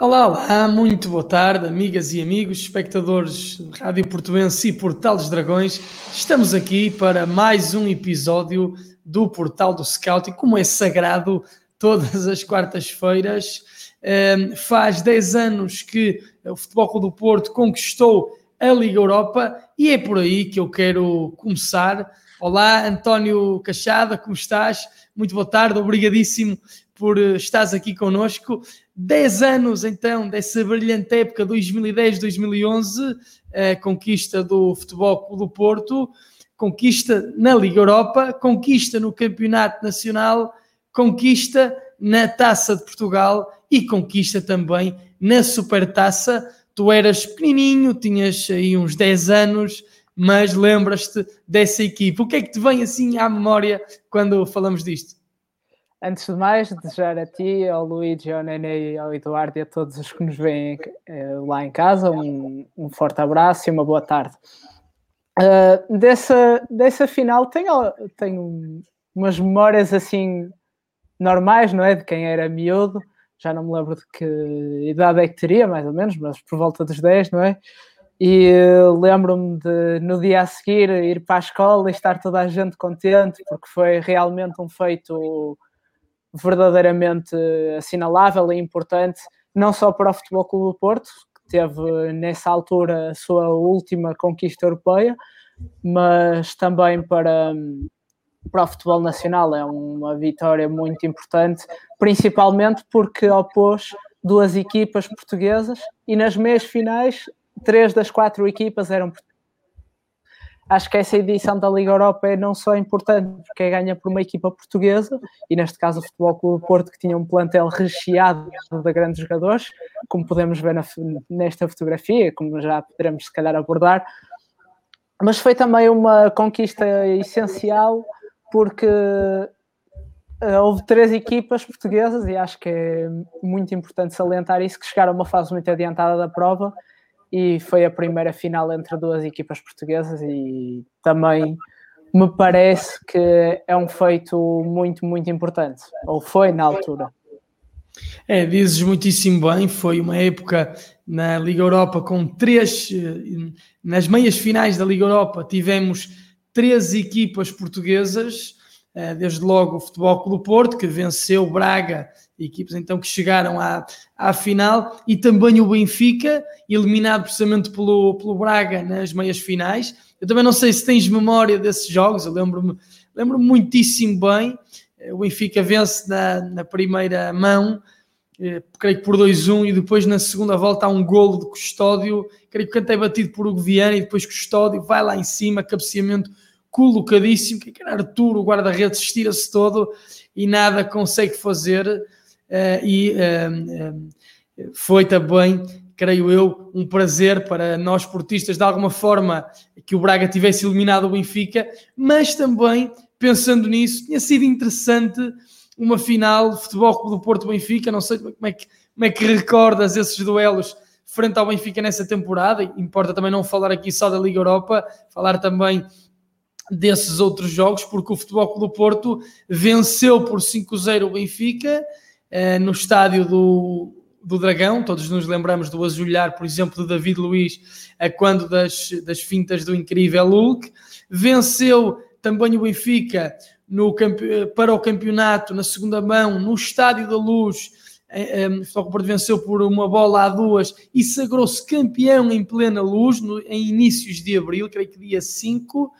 Olá, olá, muito boa tarde, amigas e amigos, espectadores de Rádio Portuense e Portal dos Dragões. Estamos aqui para mais um episódio do Portal do Scout e como é sagrado todas as quartas-feiras, um, faz 10 anos que o Futebol Clube do Porto conquistou a Liga Europa e é por aí que eu quero começar. Olá, António Cachada, como estás? Muito boa tarde, obrigadíssimo por eh, estares aqui connosco. 10 anos então dessa brilhante época 2010-2011, a conquista do Futebol do Porto, conquista na Liga Europa, conquista no Campeonato Nacional, conquista na Taça de Portugal e conquista também na Supertaça. Tu eras pequenininho, tinhas aí uns 10 anos, mas lembras-te dessa equipe. O que é que te vem assim à memória quando falamos disto? Antes de mais, desejar a ti, ao Luigi, ao Nenê e ao Eduardo e a todos os que nos veem uh, lá em casa um, um, forte abraço e uma boa tarde. Uh, dessa, dessa final tenho, tenho umas memórias assim normais, não é? De quem era miúdo, já não me lembro de que idade é que teria, mais ou menos, mas por volta dos 10, não é? E uh, lembro-me de no dia a seguir ir para a escola e estar toda a gente contente, porque foi realmente um feito verdadeiramente assinalável e importante, não só para o Futebol Clube do Porto, que teve nessa altura a sua última conquista europeia, mas também para, para o futebol nacional. É uma vitória muito importante, principalmente porque opôs duas equipas portuguesas e nas meias finais, três das quatro equipas eram portuguesas acho que essa edição da Liga Europa é não só importante porque é ganha por uma equipa portuguesa, e neste caso o Futebol Clube Porto, que tinha um plantel recheado de grandes jogadores, como podemos ver na, nesta fotografia, como já poderemos se calhar abordar, mas foi também uma conquista essencial porque eh, houve três equipas portuguesas e acho que é muito importante salientar isso, que chegaram a uma fase muito adiantada da prova e foi a primeira final entre duas equipas portuguesas e também me parece que é um feito muito, muito importante, ou foi na altura. É, dizes muitíssimo bem, foi uma época na Liga Europa com três, eh, nas meias finais da Liga Europa tivemos três equipas portuguesas, desde logo o Futebol Clube Porto, que venceu Braga equipes então que chegaram à, à final, e também o Benfica, eliminado precisamente pelo, pelo Braga nas meias finais. Eu também não sei se tens memória desses jogos, eu lembro-me lembro muitíssimo bem. O Benfica vence na, na primeira mão, eh, creio que por 2-1, e depois na segunda volta há um golo de Custódio, creio que cantei batido por Hugo Viana, e depois Custódio vai lá em cima, cabeceamento colocadíssimo, que era Arturo, o guarda-redes, estira-se todo e nada consegue fazer. Eh, e eh, eh, foi também, creio eu, um prazer para nós portistas de alguma forma que o Braga tivesse eliminado o Benfica, mas também, pensando nisso, tinha sido interessante uma final de Futebol do Porto-Benfica, não sei como é, que, como é que recordas esses duelos frente ao Benfica nessa temporada, importa também não falar aqui só da Liga Europa, falar também desses outros jogos, porque o Futebol do Porto venceu por 5-0 o Benfica, eh, no estádio do, do Dragão, todos nos lembramos do azulhar, por exemplo, de David Luiz, a quando das, das fintas do incrível Hulk, venceu também o Benfica no, para o campeonato na segunda mão, no Estádio da Luz, só que o Porto venceu por uma bola a duas e sagrou-se campeão em plena luz, no, em inícios de abril, creio que dia 5,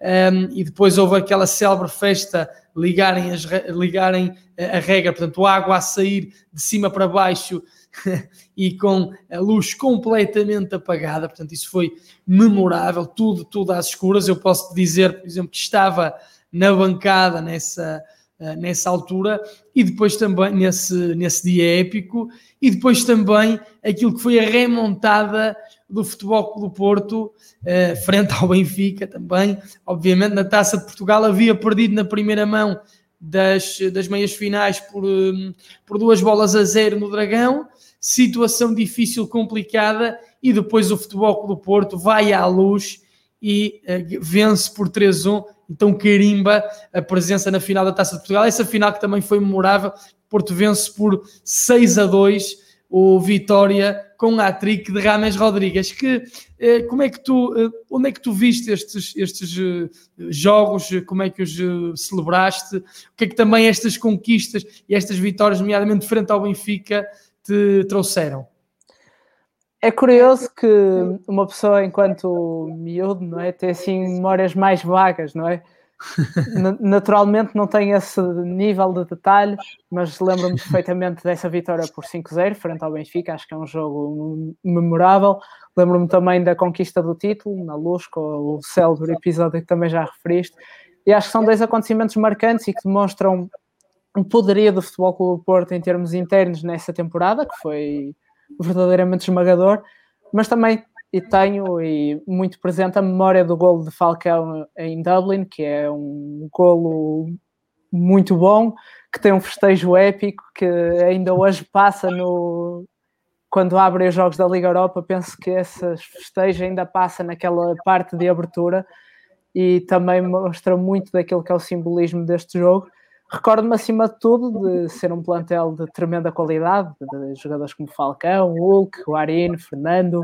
um, e depois houve aquela célebre festa ligarem, as, ligarem a, a regra, portanto, a água a sair de cima para baixo e com a luz completamente apagada, portanto, isso foi memorável, tudo, tudo às escuras. Eu posso dizer, por exemplo, que estava na bancada nessa, uh, nessa altura e depois também nesse, nesse dia épico, e depois também aquilo que foi a remontada do Futebol Clube Porto, eh, frente ao Benfica também. Obviamente, na Taça de Portugal havia perdido na primeira mão das, das meias finais por, eh, por duas bolas a zero no Dragão. Situação difícil, complicada, e depois o Futebol Clube Porto vai à luz e uh, vence por 3-1. Então carimba a presença na final da Taça de Portugal. Essa final que também foi memorável. Porto vence por 6 a 2 o Vitória com um hat-trick de Rames Rodrigues. Que, eh, como é que tu, eh, onde é que tu viste estes, estes eh, jogos? Como é que os celebraste? O que é que também estas conquistas e estas vitórias, nomeadamente frente ao Benfica, te trouxeram? É curioso que uma pessoa, enquanto miúdo, não é, tem assim memórias mais vagas, não é? Naturalmente não tem esse nível de detalhe, mas lembro-me perfeitamente dessa vitória por 5-0 frente ao Benfica, acho que é um jogo memorável. Lembro-me também da conquista do título na Luz, com o célebre episódio que também já referiste. E acho que são dois acontecimentos marcantes e que demonstram o poderio do Futebol Clube do Porto em termos internos nessa temporada, que foi verdadeiramente esmagador, mas também e tenho e muito presente a memória do golo de Falcão em Dublin, que é um golo muito bom, que tem um festejo épico, que ainda hoje passa no quando abrem os jogos da Liga Europa, penso que esse festejo ainda passa naquela parte de abertura e também mostra muito daquilo que é o simbolismo deste jogo. Recordo-me, acima de tudo, de ser um plantel de tremenda qualidade, de jogadores como Falcão, Hulk, Guarino, Fernando,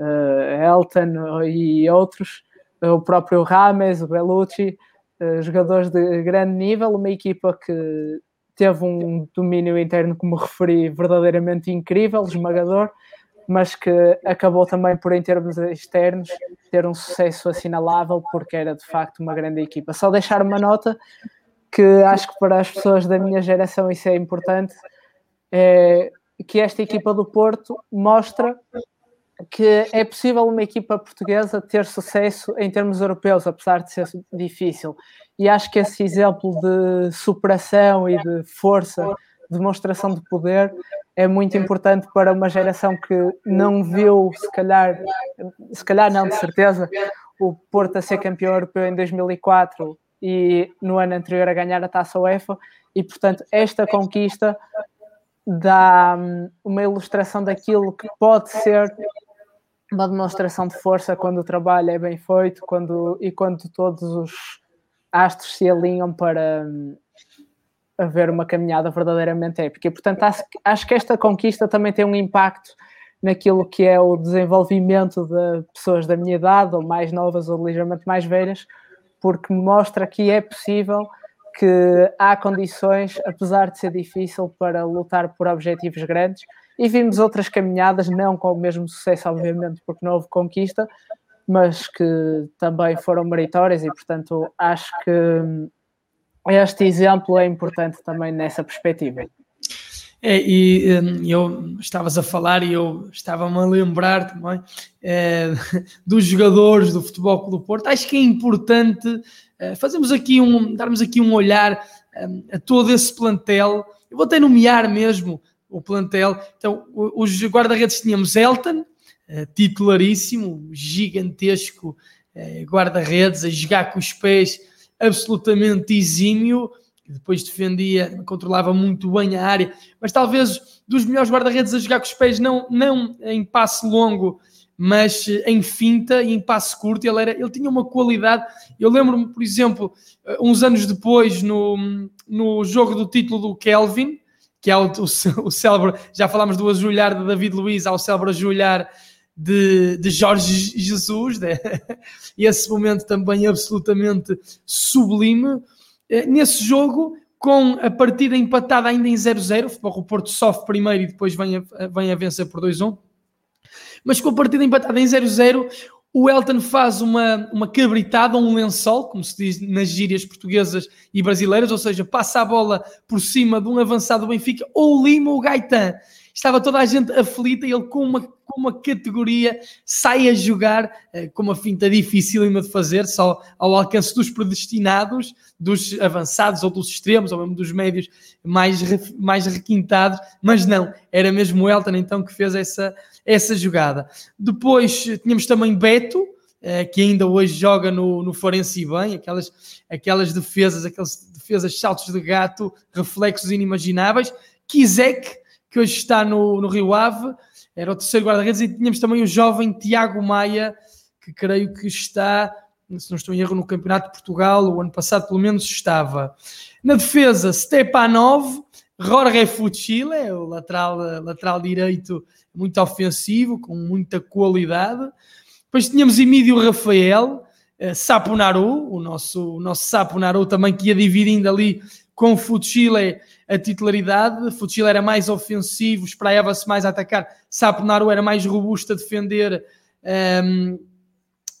Elton e outros, o próprio Rames, o Bellucci, uh, jogadores de grande nível, uma equipa que teve um domínio interno, como referi, verdadeiramente incrível, esmagador, mas que acabou também por, em termos externos, ter um sucesso assinalável, porque era de facto uma grande equipa. Só deixar uma nota que acho que para as pessoas da minha geração isso é importante, é que esta equipa do Porto mostra que é possível uma equipa portuguesa ter sucesso em termos europeus, apesar de ser difícil. E acho que esse exemplo de superação e de força, demonstração de poder, é muito importante para uma geração que não viu, se calhar, se calhar não, de certeza, o Porto a ser campeão europeu em 2004 e no ano anterior a ganhar a taça UEFA e portanto esta conquista dá hum, uma ilustração daquilo que pode ser uma demonstração de força quando o trabalho é bem feito quando, e quando todos os astros se alinham para hum, haver uma caminhada verdadeiramente épica. E, portanto, acho, acho que esta conquista também tem um impacto naquilo que é o desenvolvimento de pessoas da minha idade, ou mais novas, ou ligeiramente mais velhas, porque mostra que é possível, que há condições, apesar de ser difícil, para lutar por objetivos grandes. E vimos outras caminhadas, não com o mesmo sucesso, obviamente, porque não houve conquista, mas que também foram meritórias e, portanto, acho que este exemplo é importante também nessa perspectiva. É, e um, eu estavas a falar e eu estava-me a lembrar também é, dos jogadores do Futebol do Porto. Acho que é importante é, fazermos aqui um, darmos aqui um olhar um, a todo esse plantel. Eu vou até nomear mesmo o plantel. Então, os guarda-redes tínhamos Elton, é, titularíssimo, gigantesco é, guarda-redes, a jogar com os pés absolutamente exímio depois defendia, controlava muito bem a área, mas talvez dos melhores guarda-redes a jogar com os pés, não, não em passe longo, mas em finta e em passe curto. Ele, era, ele tinha uma qualidade. Eu lembro-me, por exemplo, uns anos depois, no, no jogo do título do Kelvin, que é o, o, o célebre, já falámos do ajoelhar de David Luiz, ao célebre ajoelhar de, de Jorge Jesus, né? esse momento também absolutamente sublime. Eh, nesse jogo, com a partida empatada ainda em 0-0, o Porto sofre primeiro e depois vem a, vem a vencer por 2-1. Mas com a partida empatada em 0-0, o Elton faz uma, uma cabritada, um lençol, como se diz nas gírias portuguesas e brasileiras, ou seja, passa a bola por cima de um avançado do Benfica, ou Lima ou Gaetan. Estava toda a gente aflita e ele com uma com uma categoria, sai a jogar eh, com uma finta dificílima de fazer, só ao alcance dos predestinados, dos avançados ou dos extremos, ou mesmo dos médios mais, mais requintados, mas não, era mesmo o Elton então que fez essa, essa jogada. Depois tínhamos também Beto, eh, que ainda hoje joga no, no Forense bem, aquelas, aquelas defesas, aquelas defesas saltos de gato, reflexos inimagináveis. Kizek, que hoje está no, no Rio Ave, era o terceiro guarda-redes e tínhamos também o jovem Tiago Maia, que creio que está, se não estou em erro, no Campeonato de Portugal, o ano passado pelo menos estava. Na defesa, Stepanov, Jorge Fuchile, o lateral, lateral direito muito ofensivo, com muita qualidade. Depois tínhamos Emílio Rafael, uh, Saponaru, o nosso, o nosso Saponaru também que ia dividindo ali com o Fuchile a titularidade. Fuchile era mais ofensivo, espraiava-se mais a atacar. Saponaru era mais robusto a defender, um, ehm,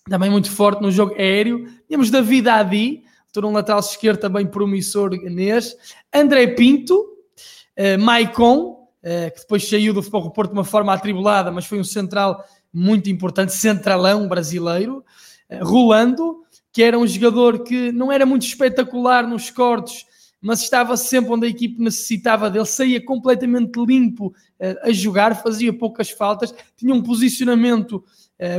também muito forte no jogo aéreo. Tínhamos David Adi, um lateral esquerdo também promissor ganês. André Pinto, uh, Maicon, que depois saiu do Futebol Porto de uma forma atribulada, mas foi um central muito importante, centralão brasileiro. Uh, Rolando, que era um jogador que não era muito espetacular nos cortes, mas estava sempre onde a equipe necessitava dele, saía completamente limpo uh, a jogar, fazia poucas faltas, tinha um posicionamento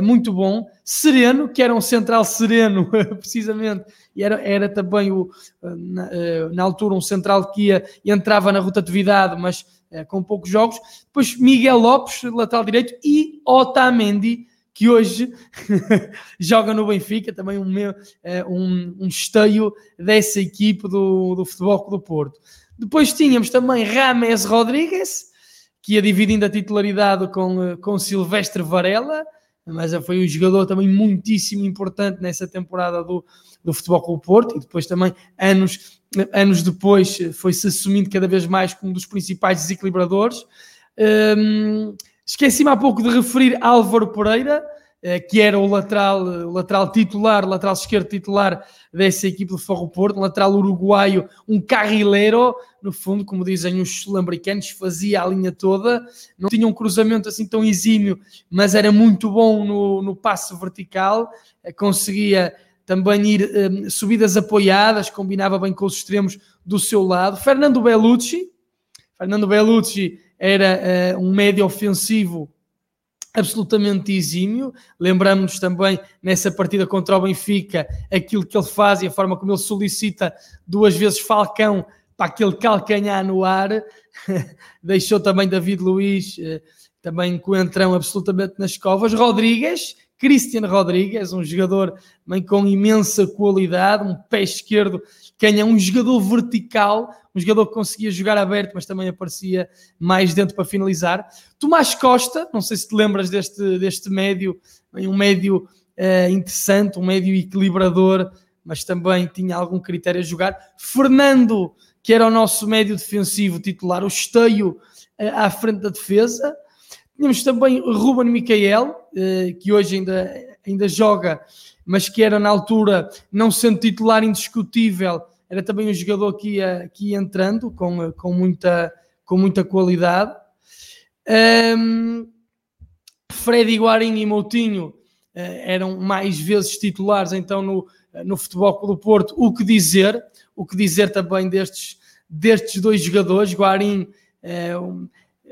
muito bom, sereno, que era um central sereno, precisamente, e era, era também o, na, na, altura um central que ia, entrava na rotatividade, mas com poucos jogos. Depois Miguel Lopes, lateral direito, e Otamendi, que hoje joga no Benfica, também um, eh, um, um esteio dessa equipe do, do Futebol do Porto. Depois tínhamos também Rames Rodrigues, que ia dividindo a titularidade com, eh, com Silvestre Varela, mas foi um jogador também muitíssimo importante nessa temporada do, do Futebol Clube Porto, e depois também, anos, anos depois, foi-se assumindo cada vez mais como um dos principais desequilibradores. Um, Esqueci-me há pouco de referir Álvaro Pereira, que era o lateral, o lateral titular, lateral esquerdo titular dessa equipe do Forro Porto, um lateral uruguaio, um carrilheiro, no fundo, como dizem os sul-americanos, fazia a linha toda, não tinha um cruzamento assim tão exímio, mas era muito bom no, no passo vertical, eh, conseguia também ir um, eh, subidas apoiadas, combinava bem com os extremos do seu lado. Fernando Bellucci, Fernando Bellucci era uh, um médio ofensivo absolutamente exímio. Lembramos-nos também nessa partida contra o Benfica aquilo que ele faz e a forma como ele solicita duas vezes Falcão para aquele calcanhar no ar. Deixou também David Luiz uh, também coentrão absolutamente nas covas. Rodrigues, Cristian Rodrigues, um jogador também com imensa qualidade, um pé esquerdo, canha, um jogador vertical, um jogador que conseguia jogar aberto, mas também aparecia mais dentro para finalizar. Tomás Costa, não sei se te lembras deste, deste médio, um médio uh, interessante, um médio equilibrador, mas também tinha algum critério a jogar. Fernando, que era o nosso médio defensivo titular, o esteio uh, à frente da defesa. Tínhamos também Ruben Micael, uh, que hoje ainda, ainda joga, mas que era na altura, não sendo titular indiscutível, era também um jogador que ia, que ia entrando com, com, muita, com muita qualidade. Um, Freddy Guarim e Moutinho uh, eram mais vezes titulares então no, no Futebol do Porto. O que dizer? O que dizer também destes, destes dois jogadores? Guarim uh,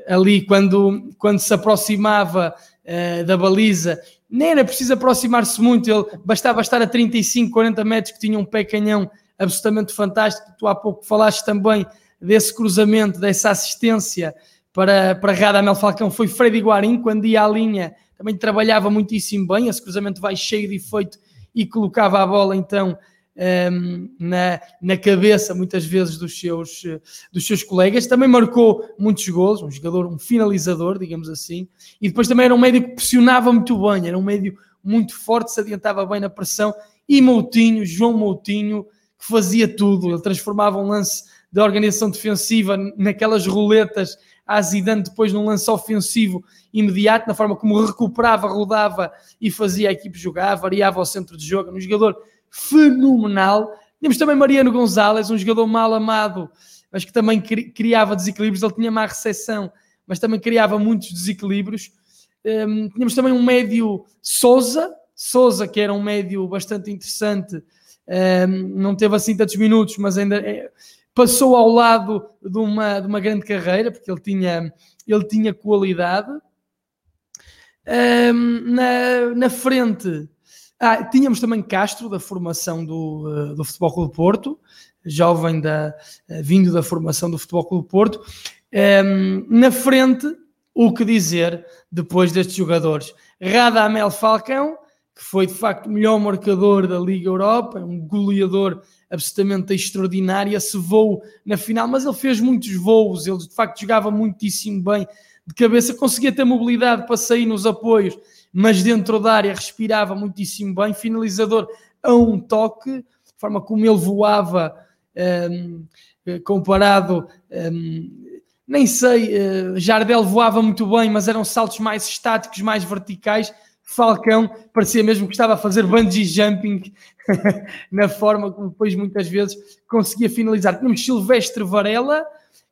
ali quando, quando se aproximava uh, da baliza nem era preciso aproximar-se muito, ele bastava estar a 35, 40 metros que tinha um pé canhão absolutamente fantástico. Tu há pouco falaste também desse cruzamento, dessa assistência para, para Radamel Falcão. Foi Freddy Guarim, quando ia à linha, também trabalhava muitíssimo bem. Esse cruzamento vai cheio de efeito e colocava a bola então um, na, na cabeça muitas vezes dos seus, dos seus colegas. Também marcou muitos gols, um jogador, um finalizador, digamos assim. E depois também era um médio que pressionava muito bem, era um médio muito forte, se adiantava bem na pressão. E Moutinho, João Moutinho, que fazia tudo. Ele transformava um lance de organização defensiva naquelas roletas a Zidane depois num lance ofensivo imediato, na forma como recuperava, rodava e fazia a equipe jogar, variava o centro de jogo, um jogador fenomenal. Tínhamos também Mariano Gonzalez, um jogador mal amado, mas que também criava desequilíbrios, ele tinha má recepção, mas também criava muitos desequilíbrios. Um, tínhamos também um médio Souza, Souza, que era um médio bastante interessante, não teve assim tantos minutos, mas ainda é, passou ao lado de uma, de uma grande carreira, porque ele tinha, ele tinha qualidade. na, na frente, ah, tínhamos também Castro, da formação do, uh, do Futebol Clube Porto, jovem da, uh, vindo da formação do Futebol Clube Porto. Um, na frente, o que dizer depois destes jogadores? Radamel Falcão, que foi de facto o melhor marcador da Liga Europa, um goleador absolutamente extraordinário. Esse voo na final, mas ele fez muitos voos, ele de facto jogava muitíssimo bem de cabeça, conseguia ter mobilidade para sair nos apoios, mas dentro da área respirava muitíssimo bem. Finalizador a um toque, a forma como ele voava. Um, comparado, um, nem sei, uh, Jardel voava muito bem, mas eram saltos mais estáticos, mais verticais. Falcão parecia mesmo que estava a fazer bungee jumping na forma como depois muitas vezes conseguia finalizar. Tínhamos Silvestre Varela,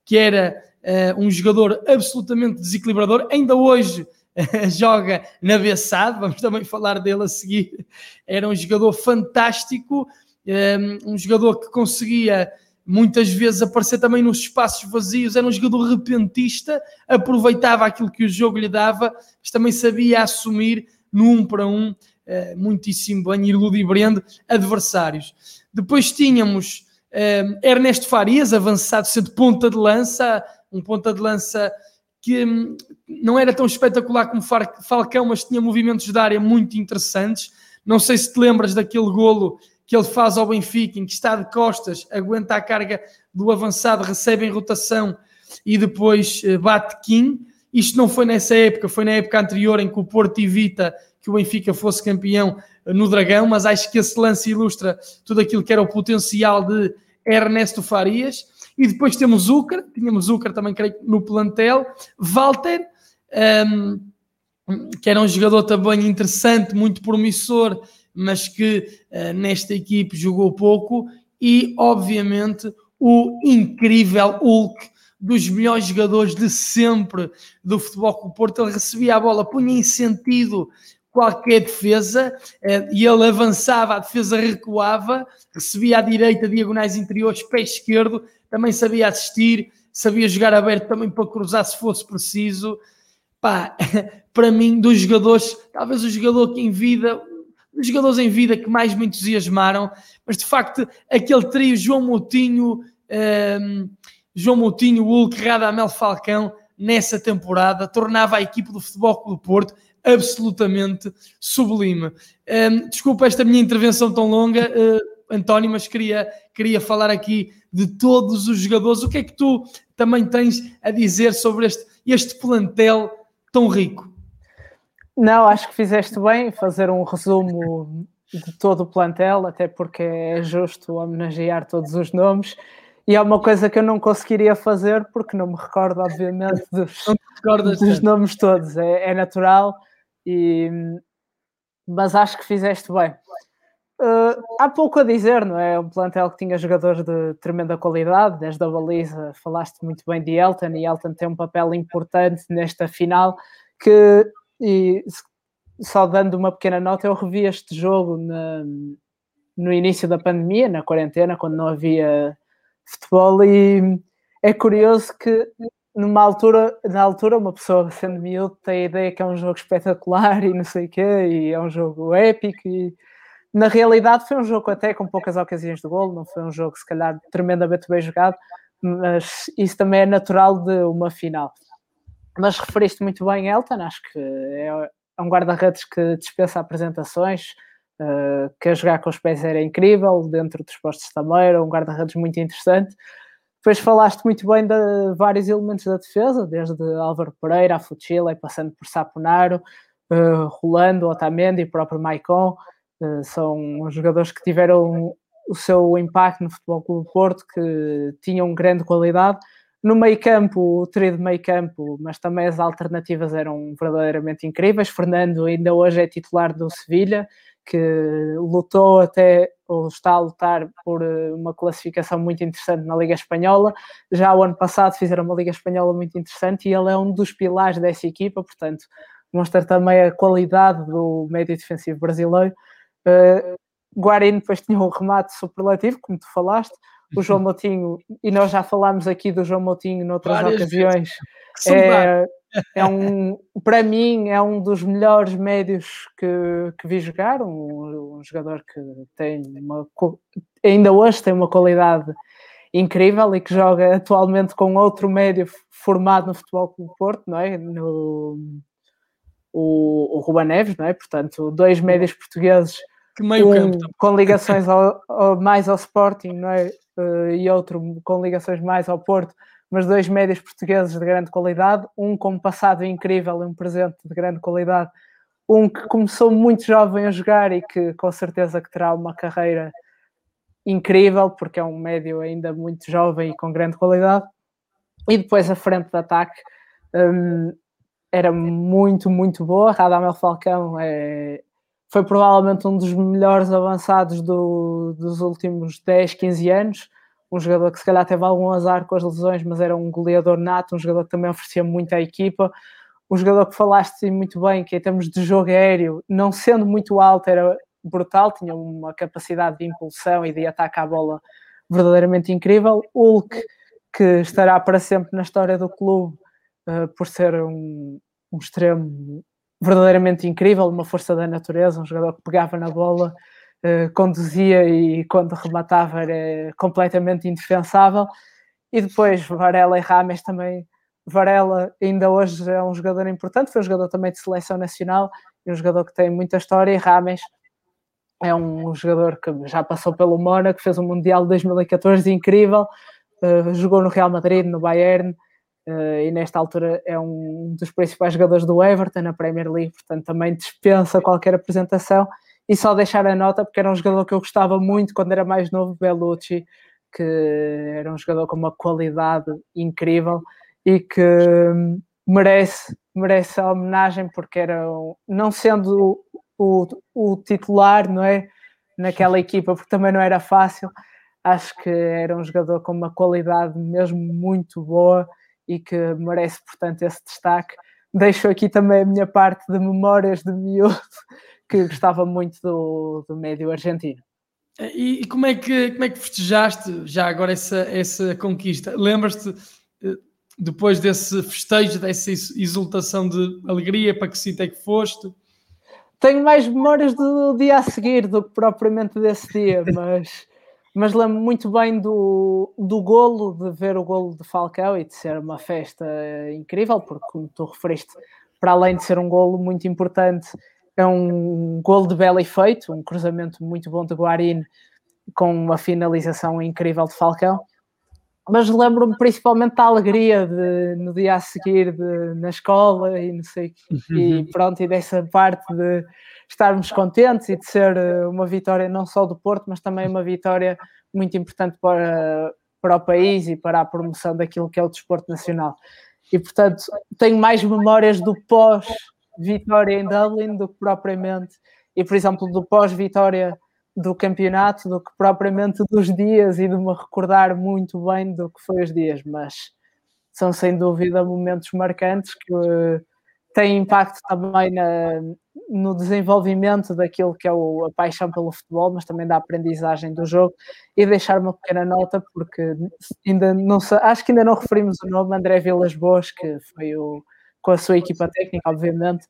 que era uh, um jogador absolutamente desequilibrador, ainda hoje joga na Bessade, vamos também falar dele a seguir. Era um jogador fantástico, um, um jogador que conseguia muitas vezes aparecer também nos espaços vazios, era um jogador repentista, aproveitava aquilo que o jogo lhe dava, mas também sabia assumir no um para um, uh, muitíssimo bem, ir ludibriando adversários. Depois tínhamos uh, Ernesto Farias, avançado sendo ponta de lança, um ponta de lança que um, não era tão espetacular como Falcão, mas tinha movimentos de área muito interessantes. Não sei se te lembras daquele golo que ele faz ao Benfica, em que está de costas, aguenta a carga do avançado, recebe em rotação e depois uh, bate Kim. Isto não foi nessa época, foi na época anterior em que o Porto evita que o Benfica fosse campeão no Dragão, mas acho que esse lance ilustra tudo aquilo que era o potencial de Ernesto Farias. E depois temos Zucker, tínhamos Zucker também, creio, no plantel, Walter, um, que era um jogador também interessante, muito promissor, mas que uh, nesta equipe jogou pouco, e obviamente o incrível Hulk, dos melhores jogadores de sempre do futebol com o Porto. Ele recebia a bola, punha em sentido qualquer defesa eh, e ele avançava, a defesa recuava, recebia à direita, diagonais interiores, pé esquerdo, também sabia assistir, sabia jogar aberto também para cruzar se fosse preciso. Pá, para mim, dos jogadores, talvez o jogador que em vida, os jogadores em vida que mais me entusiasmaram, mas de facto, aquele trio João Moutinho. Ehm, João Moutinho, Hulk, Radamel Falcão, nessa temporada, tornava a equipe do Futebol Clube do Porto absolutamente sublime. Um, desculpa esta minha intervenção tão longa, uh, António, mas queria, queria falar aqui de todos os jogadores. O que é que tu também tens a dizer sobre este, este plantel tão rico? Não, acho que fizeste bem fazer um resumo de todo o plantel, até porque é justo homenagear todos os nomes. E é uma coisa que eu não conseguiria fazer porque não me recordo, obviamente, dos, dos nomes todos. É, é, natural, e, mas acho que fizeste bem. Uh, há pouco a dizer, não é? Um plantel que tinha jogadores de tremenda qualidade, desde a baliza, falaste muito bem de Elton, e Elton tem um papel importante nesta final. Que, e só dando uma pequena nota, eu revi este jogo na, no início da pandemia, na quarentena, quando não havia futebol e é curioso que numa altura, na altura, uma pessoa sendo miúdo tem a ideia que é um jogo espetacular e não sei o quê, e é um jogo épico e na realidade foi um jogo até com poucas ocasiões de gol, não foi um jogo se calhar tremendamente bem jogado, mas isso também é natural de uma final. Mas referiste muito bem Elton, acho que é, é um guarda-redes que dispensa apresentações, uh, que a jogar com os pés era incrível, dentro dos postos também, era um guarda-redes muito interessante. Depois falaste muito bem de vários elementos da defesa, desde Álvaro Pereira, a Fuchila, passando por Saponaro, uh, Rolando, Otamendi e próprio Maicon. Uh, são jogadores que tiveram o seu impacto no Futebol Clube Porto, que tinham grande qualidade. No meio campo, o trio de meio campo, mas também as alternativas eram verdadeiramente incríveis. Fernando ainda hoje é titular do Sevilha, que lutou até, ou está a lutar por eh, uma classificação muito interessante na Liga Espanhola. Já o ano passado fizeram uma Liga Espanhola muito interessante e ele é um dos pilares dessa equipa, portanto, mostra também a qualidade do médio defensivo brasileiro. Uh, Guarino depois tinha um remate superlativo, como tu falaste. O João Moutinho, e nós já falámos aqui do João Moutinho noutras Várias ocasiões, é, é um, para mim, é um dos melhores médios que, que vi jogar. Um, um jogador que tem uma, ainda hoje tem uma qualidade incrível e que joga atualmente com outro médio formado no Futebol Clube Porto, não é? No, o, o Ruba Neves, não é? Portanto, dois médios portugueses que meio um, campo. com ligações ao, ao, mais ao Sporting, não é? Uh, e outro com ligações mais ao Porto, mas dois médios portugueses de grande qualidade, um com um passado incrível e um presente de grande qualidade, um que começou muito jovem a jogar e que com certeza que terá uma carreira incrível, porque é um médio ainda muito jovem e com grande qualidade, e depois a frente de ataque um, era muito, muito boa. Radamel Falcão é, foi provavelmente um dos melhores avançados do, dos últimos 10, 15 anos. Um jogador que se calhar teve algum azar com as lesões, mas era um goleador nato, um jogador que também oferecia muito à equipa. Um jogador que falaste muito bem, que em termos de jogo aéreo, não sendo muito alto, era brutal, tinha uma capacidade de impulsão e de ataque à bola verdadeiramente incrível. Hulk, que estará para sempre na história do clube uh, por ser um, um extremo verdadeiramente incrível, uma força da natureza, um jogador que pegava na bola, uh, conduzia e quando rematava era completamente indefensável. E depois Varela e Rames também. Varela ainda hoje é um jogador importante, foi um jogador também de seleção nacional e um jogador que tem muita história. E Rames é um jogador que já passou pelo Mónaco, fez um Mundial de 2014 incrível, uh, jogou no Real Madrid, no Bayern, uh, e nesta altura é um dos principais jogadores do Everton na Premier League, portanto também dispensa qualquer apresentação. E só deixar a nota, porque era um jogador que eu gostava muito quando era mais novo, Bellucci, que era um jogador com uma qualidade incrível e que merece, merece a homenagem, porque era, não sendo o, o titular, não é? Naquela equipa, porque também não era fácil. Acho que era um jogador com uma qualidade mesmo muito boa e que merece, portanto, esse destaque. Deixo aqui também a minha parte de memórias de miúdo, que gostava muito do, do médio argentino. E, e, como, é que, como é que festejaste já agora essa, essa conquista? Lembras-te, eh, depois desse festejo, dessa exultação de alegria, para que sítio é que foste? tenho mais memórias do dia a seguir do que propriamente desse dia, mas, mas lembro muito bem do, do golo, de ver o golo de Falcão e de ser uma festa incrível, porque como tu referiste, para além de ser um golo muito importante, é um golo de belo efeito, um cruzamento muito bom de Guarini com uma finalização incrível de Falcão mas lembro-me principalmente da alegria de, no dia a seguir de, na escola e não sei e uhum. pronto, e dessa parte de estarmos contentes e de ser eh, uma vitória não só do Porto, mas também uma vitória muito importante para, para o país e para a promoção daquilo que é o desporto nacional. E portanto, tenho mais memórias do pós-vitória em Dublin do que propriamente, e por exemplo, do pós-vitória do campeonato do que propriamente dos dias e de me recordar muito bem do que foi os dias, mas são sem dúvida momentos marcantes que uh, têm impacto também na, no desenvolvimento daquilo que é o, a paixão pelo futebol, mas também da aprendizagem do jogo. E deixar uma pequena nota porque ainda não acho que ainda não referimos o nome André Vilas Boas, que foi o, com a sua equipa técnica, obviamente,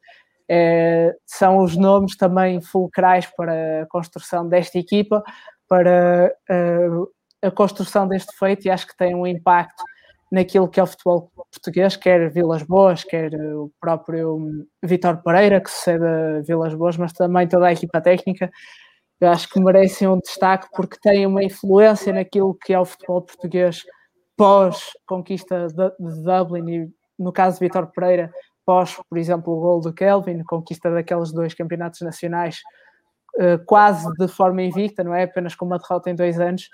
é, são os nomes também fulcrais para a construção desta equipa, para uh, a construção deste feito, e acho que tem um impacto naquilo que é o futebol português, quer Vilas Boas, quer o próprio Vitor Pereira, que sucede a Vilas Boas, mas também toda a equipa técnica. Eu acho que merecem um destaque porque têm uma influência naquilo que é o futebol português pós-conquista de Dublin e, no caso de Vitor Pereira, pós, por exemplo, o gol do Kelvin, conquista daqueles dois campeonatos nacionais eh, quase de forma invicta, não é? Apenas com uma derrota em dois anos.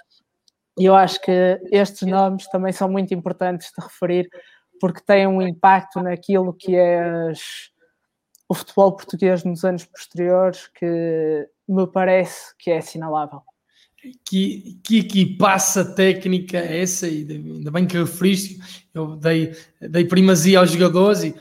E eu acho que estes nomes também são muito importantes de referir, porque têm um impacto naquilo que é as, o futebol português nos anos posteriores que me parece que é assinalável. Que, que equipaça técnica é essa, e ainda bem que referiste, eu dei, dei primazia aos jogadores e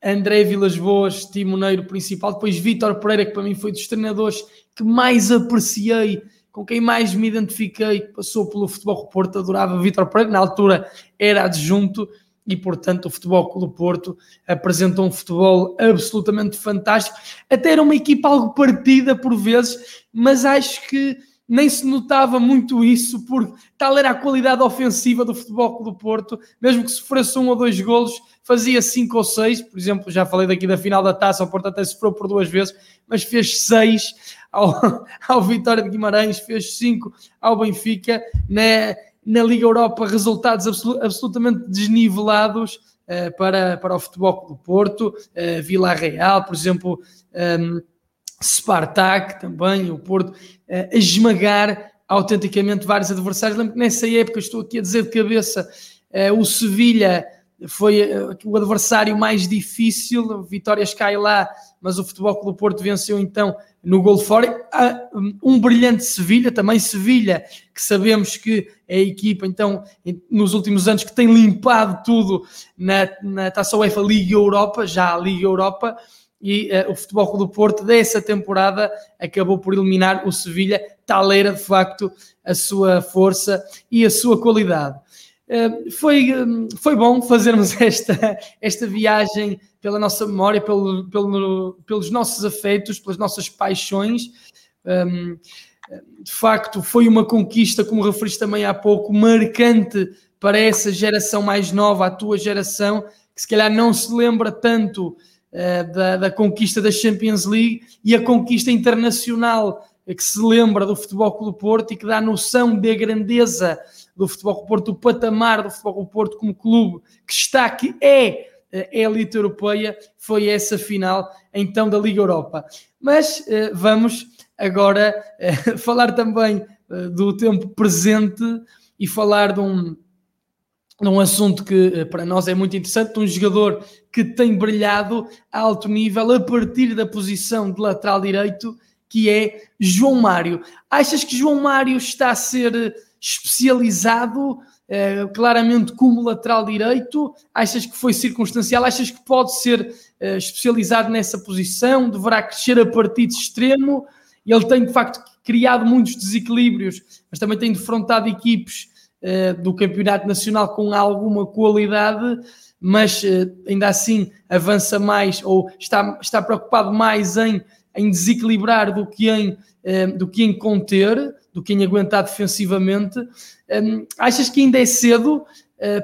André Vilas Boas, timoneiro principal, depois Vítor Pereira, que para mim foi dos treinadores que mais apreciei, com quem mais me identifiquei, passou pelo Futebol Porto, adorava Vítor Pereira, na altura era adjunto, e portanto o Futebol Clube Porto apresentou um futebol absolutamente fantástico, até era uma equipa algo partida por vezes, mas acho que nem se notava muito isso, porque tal era a qualidade ofensiva do Futebol do Porto, mesmo que sofresse um ou dois golos, fazia cinco ou seis, por exemplo, já falei daqui da final da taça, o Porto até sofreu por duas vezes, mas fez seis ao, ao Vitória de Guimarães, fez cinco ao Benfica, na, na Liga Europa resultados absolutamente desnivelados, uh, para, para o Futebol do Porto, uh, Vila Real, por exemplo, um, ehm, Spartak também, o Porto, uh, a esmagar autenticamente vários adversários. Lembro que nessa época, estou aqui a dizer de cabeça, uh, o Sevilha foi uh, o adversário mais difícil, Vitórias cai lá, mas o Futebol Clube Porto venceu então no gol fora. Um brilhante Sevilha, também Sevilha, que sabemos que é a equipa, então, nos últimos anos, que tem limpado tudo na, na Taça UEFA Liga Europa, já a Liga Europa, e uh, o Futebol Clube do Porto dessa temporada acabou por eliminar o Sevilha, tal era de facto a sua força e a sua qualidade. Uh, foi, um, foi bom fazermos esta, esta viagem pela nossa memória, pelo, pelo, pelos nossos afetos, pelas nossas paixões. Um, de facto, foi uma conquista, como referiste também há pouco, marcante para essa geração mais nova, a tua geração, que se calhar não se lembra tanto da, da, conquista da Champions League e a conquista internacional que se lembra do Futebol Clube Porto e que dá noção da grandeza do Futebol Clube Porto, do patamar do Futebol Clube Porto como clube que está, que é a eh, elite europeia, foi essa final então da Liga Europa. Mas vamos agora falar também do tempo presente e falar de um, num assunto que eh, para nós é muito interessante, um jogador que tem brilhado a alto nível a partir da posição de lateral direito, que é João Mário. Achas que João Mário está a ser especializado eh, claramente como lateral direito? Achas que foi circunstancial? Achas que pode ser eh, especializado nessa posição? Deverá crescer a partir de extremo? Ele tem de facto criado muitos desequilíbrios, mas também tem defrontado equipes uh, do campeonato nacional com alguma qualidade, mas uh, ainda assim avança mais ou está, está preocupado mais em, em desequilibrar do que em, uh, do que em conter, do que em aguentar defensivamente. Um, achas que ainda é cedo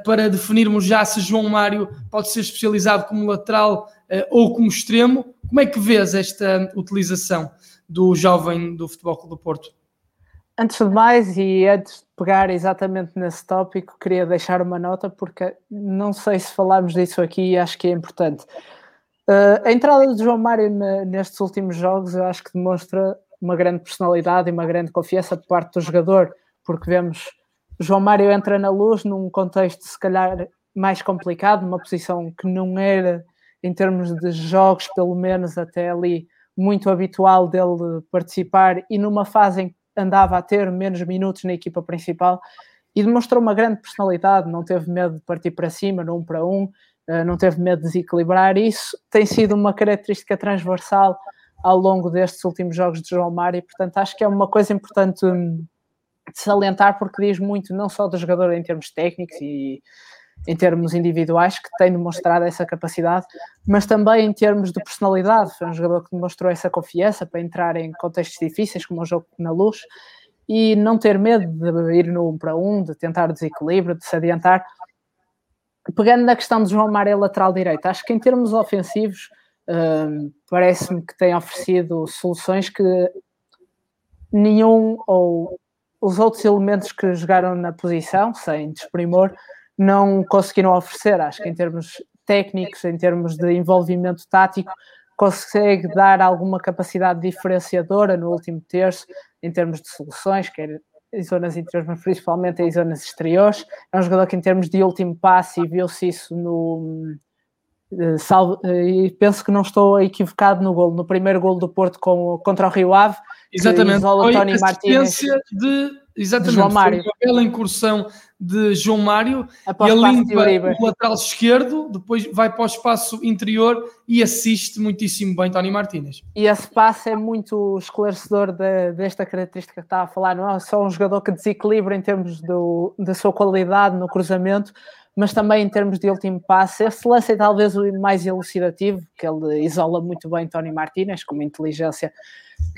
para definirmos já se João Mário pode ser especializado como lateral ou como extremo? Como é que vês esta utilização do jovem do Futebol Clube do Porto? Antes de mais, e antes de pegar exatamente nesse tópico, queria deixar uma nota, porque não sei se falámos disso aqui e acho que é importante. Uh, a entrada de João Mário nestes últimos jogos eu acho que demonstra uma grande personalidade e uma grande confiança por parte do jogador, porque vemos João Mário entra na luz num contexto se calhar mais complicado, numa posição que não era em termos de jogos, pelo menos até ali, muito habitual dele participar e numa fase em andava a ter menos minutos na equipa principal e demonstrou uma grande personalidade, não teve medo de partir para cima, no um para um, eh, não teve medo de desequilibrar. Isso tem sido uma característica transversal ao longo destes últimos jogos de João Mário e, portanto, acho que é uma coisa importante hum, de salientar porque diz muito não só do jogador em termos técnicos e em termos individuais, que tem demonstrado essa capacidade, mas também em termos de personalidade. Foi um jogador que demonstrou essa confiança para entrar em contextos difíceis, como o jogo na luz, e não ter medo de ir no 1 para 1, de tentar desequilíbrio, de se adiantar. Pegando na questão de João Mário lateral direito, acho que em termos ofensivos, hum, parece-me que tem oferecido soluções que nenhum ou os outros elementos que jogaram na posição, sem desprimor, não conseguiram oferecer. Acho que em termos técnicos, em termos de envolvimento tático, consegue dar alguma capacidade diferenciadora no último terço, em termos de soluções, quer em zonas interiores, mas principalmente em zonas exteriores. É um jogador que, em termos de último passe, e viu-se isso no. Eh, salvo, eh, e penso que não estou equivocado no gol, no primeiro gol do Porto com, contra o Rio Ave. Exatamente, foi Tony Martínez de Exatamente, João Mário. Foi uma bela incursão de João Mário Após ele limpa o lateral esquerdo, depois vai para o espaço interior e assiste muitíssimo bem Tony Martínez. E esse passo é muito esclarecedor de, desta característica que está a falar, não é só um jogador que desequilibra em termos do, da sua qualidade no cruzamento, mas também em termos de último passe. Esse lance é talvez o mais elucidativo, que ele isola muito bem Tony Martínez, com uma inteligência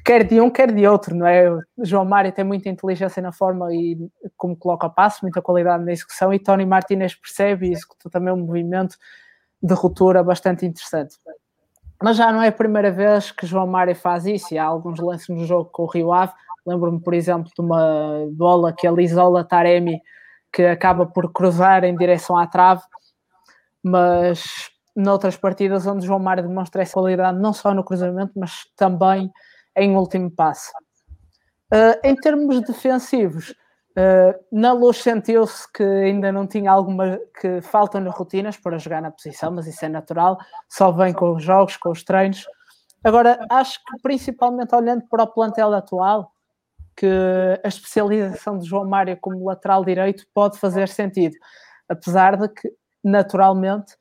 quer de um, quer de outro, não é? O João Mário tem muita inteligência na forma e como coloca o passo, muita qualidade na execução, e Tony Martinez percebe e executa também um movimento de ruptura bastante interessante. Mas já não é a primeira vez que João Mário faz isso, e há alguns lances no jogo com o Rio Ave. Lembro-me, por exemplo, de uma bola que ele isola Taremi, que acaba por cruzar em direção à trave, mas noutras partidas onde João Mário demonstra essa qualidade não só no cruzamento, mas também em último passo. Uh, em termos defensivos, uh, na luz sentiu-se que ainda não tinha alguma que faltam nas rotinas para jogar na posição, mas isso é natural, só vem com os jogos, com os treinos. Agora, acho que principalmente olhando para o plantel atual, que a especialização de João Mário como lateral direito pode fazer sentido, apesar de que, naturalmente,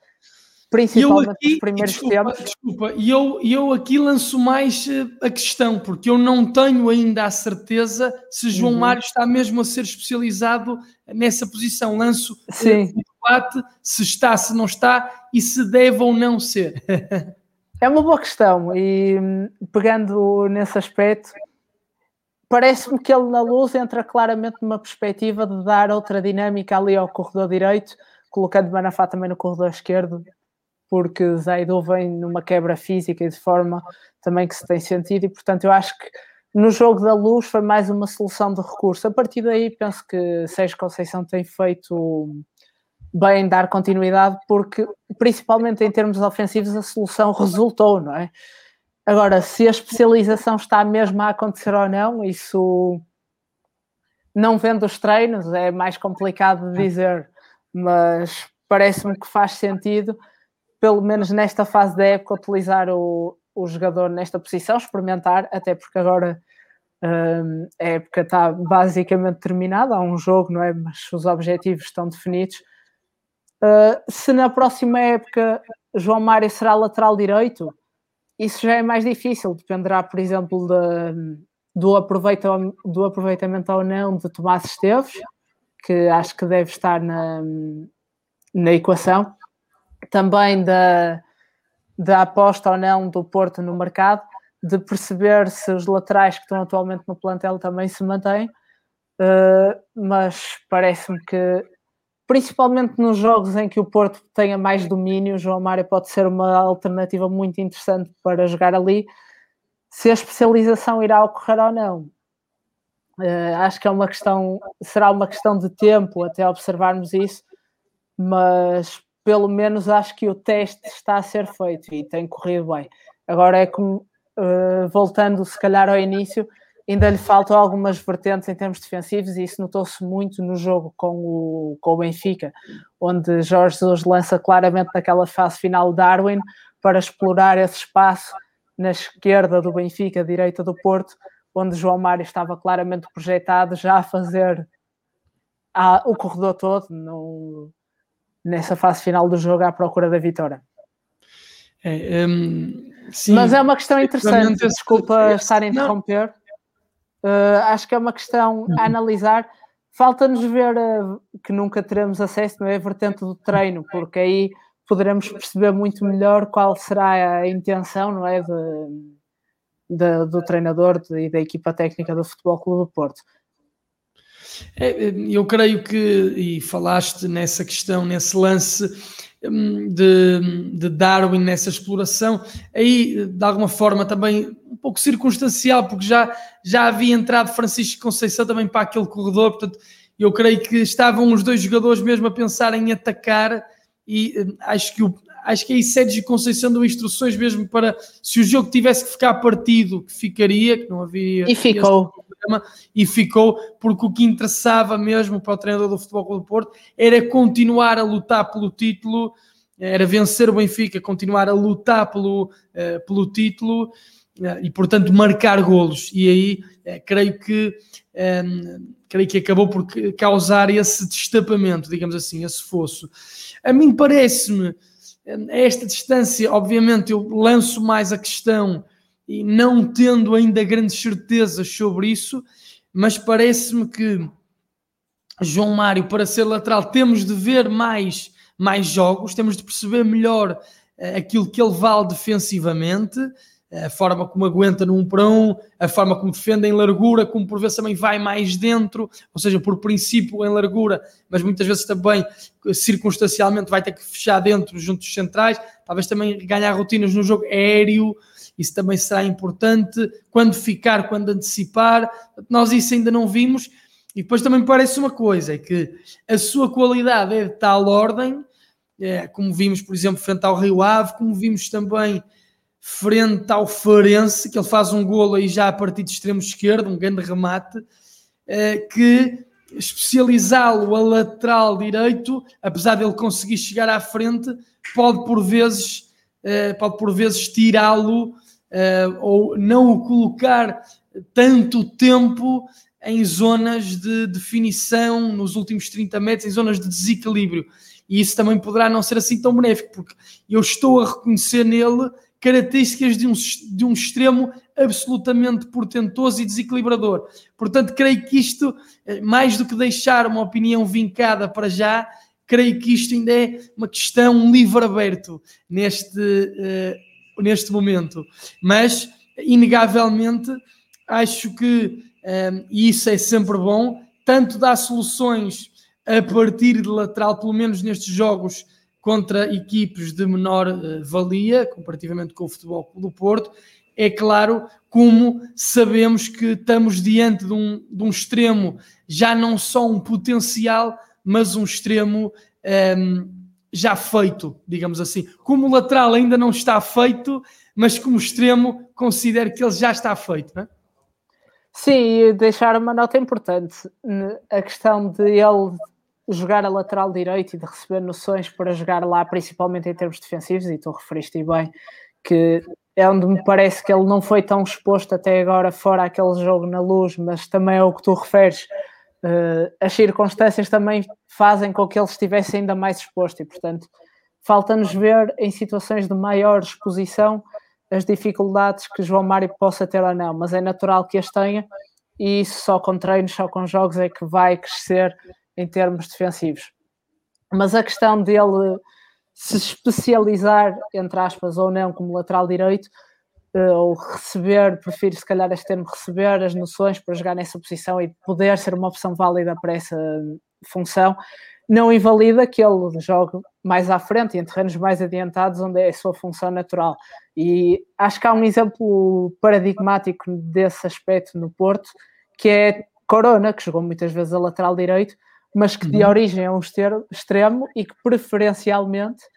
principalmente aqui, nos primeiros desculpa, tempos. Desculpa, e eu, eu aqui lanço mais eh, a questão, porque eu não tenho ainda a certeza se João uhum. Mário está mesmo a ser especializado nessa posição. Lanço Sim. o debate se está, se não está e se deve ou não ser. é uma boa questão e hum, pegando nesse aspecto, parece-me que ele na luz entra claramente numa perspectiva de dar outra dinâmica ali ao corredor direito, colocando Manafá também no corredor esquerdo, porque Zaidu vem numa quebra física e de forma também que se tem sentido, e portanto eu acho que no jogo da luz foi mais uma solução de recurso. A partir daí penso que Sérgio Conceição tem feito bem dar continuidade, porque principalmente em termos ofensivos a solução resultou, não é? Agora, se a especialização está mesmo a acontecer ou não, isso não vendo os treinos é mais complicado de dizer, mas parece-me que faz sentido pelo menos nesta fase da época, utilizar o, o jogador nesta posição, experimentar, até porque agora um, a época está basicamente terminada, há um jogo, não é? Mas os objetivos estão definidos. Uh, se na próxima época João Mário será lateral direito, isso já é mais difícil, dependerá, por exemplo, de, do, aproveita, do aproveitamento ou não de Tomás Esteves, que acho que deve estar na, na equação. Também da, da aposta ou não do Porto no mercado, de perceber se os laterais que estão atualmente no plantel também se mantêm, uh, mas parece-me que, principalmente nos jogos em que o Porto tenha mais domínio, João Mário pode ser uma alternativa muito interessante para jogar ali. Se a especialização irá ocorrer ou não, uh, acho que é uma questão, será uma questão de tempo até observarmos isso, mas pelo menos acho que o teste está a ser feito e tem corrido bem. Agora é como, uh, voltando se calhar ao início, ainda lhe faltam algumas vertentes em termos defensivos e isso notou-se muito no jogo com o, com o Benfica, onde Jorge Jesus lança claramente naquela fase final Darwin para explorar esse espaço na esquerda do Benfica, direita do Porto, onde João Mário estava claramente projetado já a fazer a, o corredor todo, no, nessa fase final do jogo à procura da vitória. É, um, sim, Mas é uma questão interessante, desculpa esse, estar a interromper. Uh, acho que é uma questão a analisar. Falta-nos ver uh, que nunca teremos acesso, não é? A vertente do treino, porque aí poderemos perceber muito melhor qual será a intenção, não é? De, de, do treinador e da equipa técnica do Futebol Clube do Porto. É, é, eu creio que, e falaste nessa questão, nesse lance de, de, Darwin, nessa exploração, aí de alguma forma também um pouco circunstancial, porque já, já havia entrado Francisco Conceição também para aquele corredor, portanto, eu creio que estavam os dois jogadores mesmo a pensar em atacar e hum, acho que o, acho que aí Sérgio Conceição deu instruções mesmo para se o jogo tivesse que ficar partido, que ficaria, que não havia. E ficou. E ficou, porque o que interessava mesmo para o treinador do Futebol do Porto era continuar a lutar pelo título, era vencer o Benfica, continuar a lutar pelo, uh, pelo título uh, e, portanto, marcar golos. E aí uh, creio que. Creio que acabou por causar esse destapamento, digamos assim, esse fosso. A mim parece-me a esta distância, obviamente, eu lanço mais a questão e não tendo ainda grandes certezas sobre isso, mas parece-me que João Mário, para ser lateral, temos de ver mais, mais jogos, temos de perceber melhor uh, aquilo que ele vale defensivamente. a forma como aguenta 1 para 1, a forma como defende em largura, como por vezes também vai mais dentro, ou seja, por princípio em largura, mas muitas vezes também circunstancialmente vai ter que fechar dentro junto dos centrais, talvez também ganhar rotinas no jogo aéreo, isso também será importante, quando ficar, quando antecipar, nós isso ainda não vimos, e depois também me parece uma coisa, é que a sua qualidade é de tal ordem, é, como vimos, por exemplo, frente ao Rio Ave, como vimos também frente ao Farense, que ele faz um golo aí já a partir de extremo esquerdo, um grande remate, é, que especializá-lo a lateral direito, apesar dele conseguir chegar à frente, pode por vezes, é, pode por vezes tirá-lo ou não o colocar tanto tempo em zonas de definição nos últimos 30 metros, em zonas de desequilíbrio. E isso também poderá não ser assim tão benéfico, porque eu estou a reconhecer nele características de um, de um extremo absolutamente portentoso e desequilibrador. Portanto, creio que isto, eh, mais do que deixar uma opinião vincada para já, creio que isto ainda é uma questão, livro aberto neste, uh, neste momento. Mas, inegavelmente, acho que um, e isso é sempre bom, tanto dá soluções a partir de lateral, pelo menos nestes jogos contra equipes de menor uh, valia, comparativamente com o Futebol do Porto, é claro como sabemos que estamos diante de um, de um extremo, já não só um potencial, mas um extremo um, já feito, digamos assim. Como lateral ainda não está feito, mas como extremo considero que ele já está feito, não é? Sim, deixar uma nota importante. A questão de ele jogar a lateral direito e de receber noções para jogar lá, principalmente em termos defensivos, e tu referiste bem que é onde me parece que ele não foi tão exposto até agora, fora aquele jogo na luz, mas também é o que tu referes. Uh, as circunstâncias também fazem com que ele estivesse ainda mais exposto e, portanto, falta-nos ver em situações de maior exposição as dificuldades que João Mário possa ter ou não, mas é natural que as tenha e isso só com treinos, só com jogos é que vai crescer em termos defensivos. Mas a questão dele se especializar, entre aspas, ou não, como lateral direito, ou receber, prefiro se calhar este termo, receber as noções para jogar nessa posição e poder ser uma opção válida para essa função, não invalida que ele jogue mais à frente, em terrenos mais adiantados, onde é a sua função natural. E acho que há um exemplo paradigmático desse aspecto no Porto, que é Corona, que jogou muitas vezes a lateral direito, mas que de uhum. origem é um extremo e que preferencialmente, eh,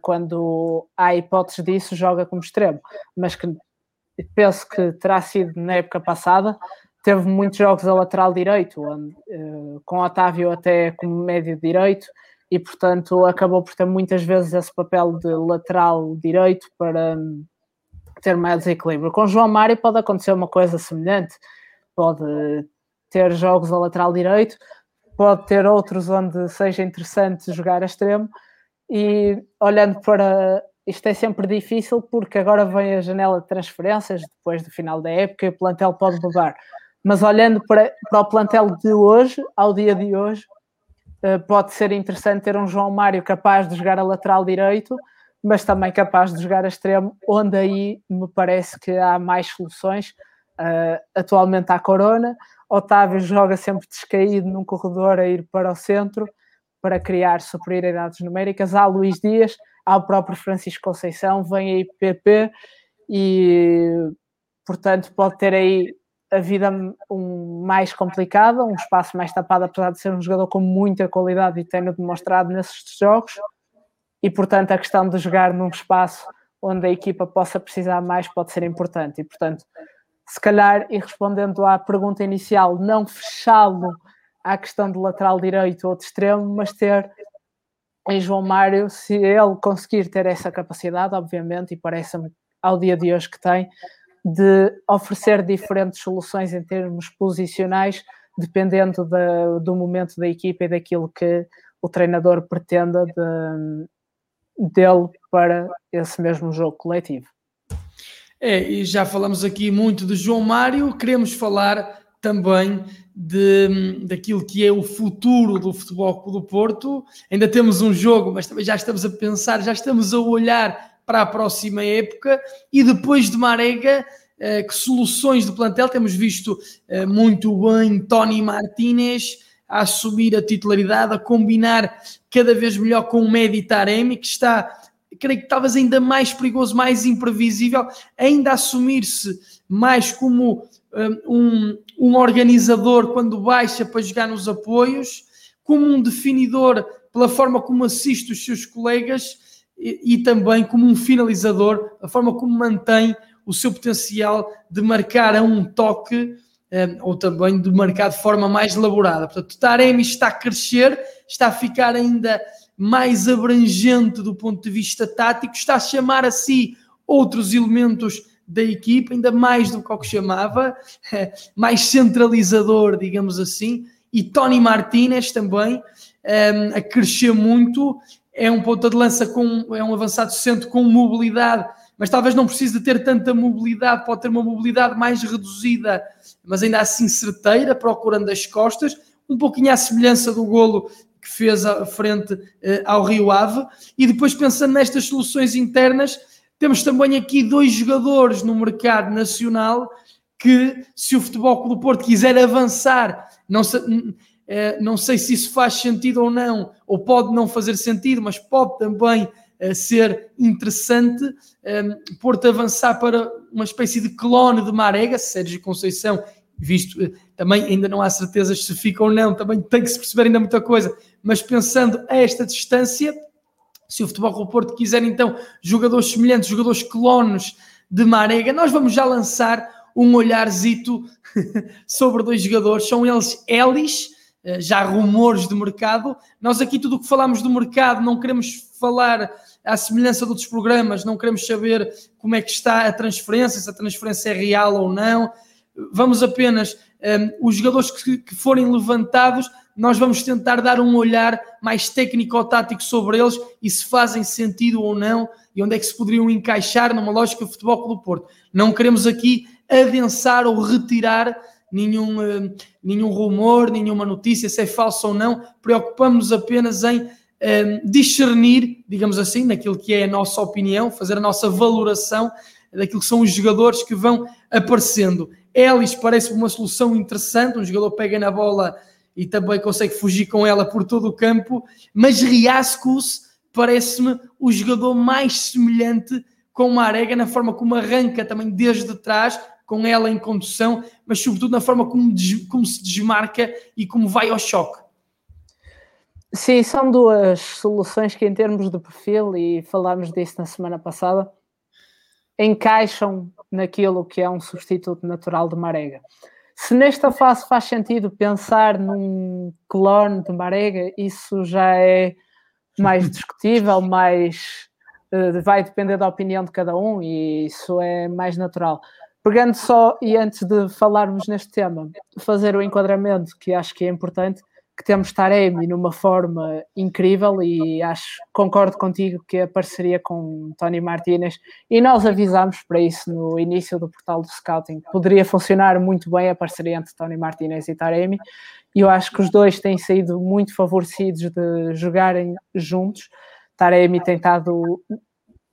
quando há hipótese disso, joga como extremo. Mas que penso que terá sido na época passada, teve muitos jogos a lateral direito, onde, uh, com Otávio até como médio direito, e portanto acabou por ter muitas vezes esse papel de lateral direito para um, ter mais equilíbrio. Com João Mário pode acontecer uma coisa semelhante, pode ter jogos a lateral direito, pode ter outros onde seja interessante jogar a extremo, e olhando para isto é sempre difícil porque agora vem a janela de transferências depois do final da época e o plantel pode mudar mas olhando para, para o plantel de hoje, ao dia de hoje, uh, pode ser interessante ter um João Mário capaz de jogar a lateral direito, mas também capaz de jogar a extremo, onde aí me parece que há mais soluções. Uh, atualmente há Corona, Otávio joga sempre descaído num corredor a ir para o centro para criar superioridades numéricas. Há Luís Dias, há o próprio Francisco Conceição, vem aí PP e, portanto, pode ter aí a vida um, mais complicada, um espaço mais tapado, apesar de ser um jogador com muita qualidade e tendo demonstrado nesses jogos. E, portanto, a questão de jogar num espaço onde a equipa possa precisar mais pode ser importante. E, portanto, se calhar, e respondendo à pergunta inicial, não fechá-lo à questão de lateral direito ou de extremo, mas ter em João Mário, se ele conseguir ter essa capacidade, obviamente, e parece-me ao dia de hoje que tem, de oferecer diferentes soluções em termos posicionais, dependendo do momento da equipa e daquilo que o treinador pretenda de, dele para esse mesmo jogo coletivo. É, e já falamos aqui muito de João Mário, queremos falar também de, daquilo que é o futuro do futebol do Porto. Ainda temos um jogo, mas também já estamos a pensar, já estamos a olhar para a próxima época e depois de Marega, uh, que soluções do plantel temos visto uh, muito bem Tony Martinez a assumir a titularidade, a combinar cada vez melhor com o Medi Taremi, que está, creio que talvez ainda mais perigoso, mais imprevisível, ainda assumir-se mais como um, um organizador quando baixa para jogar nos apoios, como um definidor pela forma como assiste os seus colegas e, e também como um finalizador, a forma como mantém o seu potencial de marcar a um toque um, ou também de marcar de forma mais elaborada. Portanto, Taremi está a crescer, está a ficar ainda mais abrangente do ponto de vista tático, está a chamar a si outros elementos da equipa, ainda mais do que o que chamava, mais centralizador, digamos assim, e Tony Martinez também um, a crescer muito, é um ponta de lança com, é um avançado centro com mobilidade, mas talvez não precise de ter tanta mobilidade, pode ter uma mobilidade mais reduzida, mas ainda assim certeira, procurando as costas, um pouquinho à semelhança do golo que fez frente uh, ao Rio Ave, e depois pensando nestas soluções internas, temos também aqui dois jogadores no mercado nacional que, se o Futebol Clube do Porto quiser avançar, não eh, não sei se isso faz sentido ou não, ou pode não fazer sentido, mas pode também eh, ser interessante eh, Porto avançar para uma espécie de clone de Marega, Sérgio Conceição, visto também ainda não há certezas se fica ou não, também tem que se perceber ainda muita coisa, mas pensando a esta distância, se o Futebol Clube Porto quiser então jogadores semelhantes, jogadores clones de Marega, nós vamos já lançar um olharzito sobre dois jogadores, são eles Ellis, eh, já rumores de mercado. Nós aqui tudo o que falamos do mercado não queremos falar à semelhança de outros programas, não queremos saber como é que está a transferência, se a transferência é real ou não. Vamos apenas, um, eh, os jogadores que, que forem levantados, nós vamos tentar dar um olhar mais técnico-tático sobre eles e se fazem sentido ou não e onde é que se poderiam encaixar numa lógica de futebol do Porto. Não queremos aqui adensar ou retirar nenhum, uh, nenhum rumor, nenhuma notícia, se é falso ou não. Preocupamos-nos apenas em uh, discernir, digamos assim, naquilo que é a nossa opinião, fazer a nossa valoração daquilo que são os jogadores que vão aparecendo. Ellis parece uma solução interessante, um jogador pega na bola e também consegue fugir com ela por todo o campo, mas Riascos parece-me o jogador mais semelhante com uma Arega na forma como arranca também desde trás, com ela em condução, mas sobretudo na forma como, como se desmarca e como vai ao choque. Sim, são duas soluções que, em termos de perfil, e falámos disso na semana passada, encaixam naquilo que é um substituto natural de Marega. Se nesta fase faz sentido pensar num clone de Marega, isso já é mais discutível, mais uh, vai depender da opinião de cada um e isso é mais natural. Pegando só, e antes de falarmos neste tema, fazer o enquadramento que acho que é importante, que temos Taremi numa forma incrível e acho, concordo contigo que a parceria com Tony Martinez, e nós avisámos para isso no início do portal do Scouting, poderia funcionar muito bem a parceria entre Tony Martinez e Taremi, e eu acho que os dois têm sido muito favorecidos de jogarem juntos. Taremi tem estado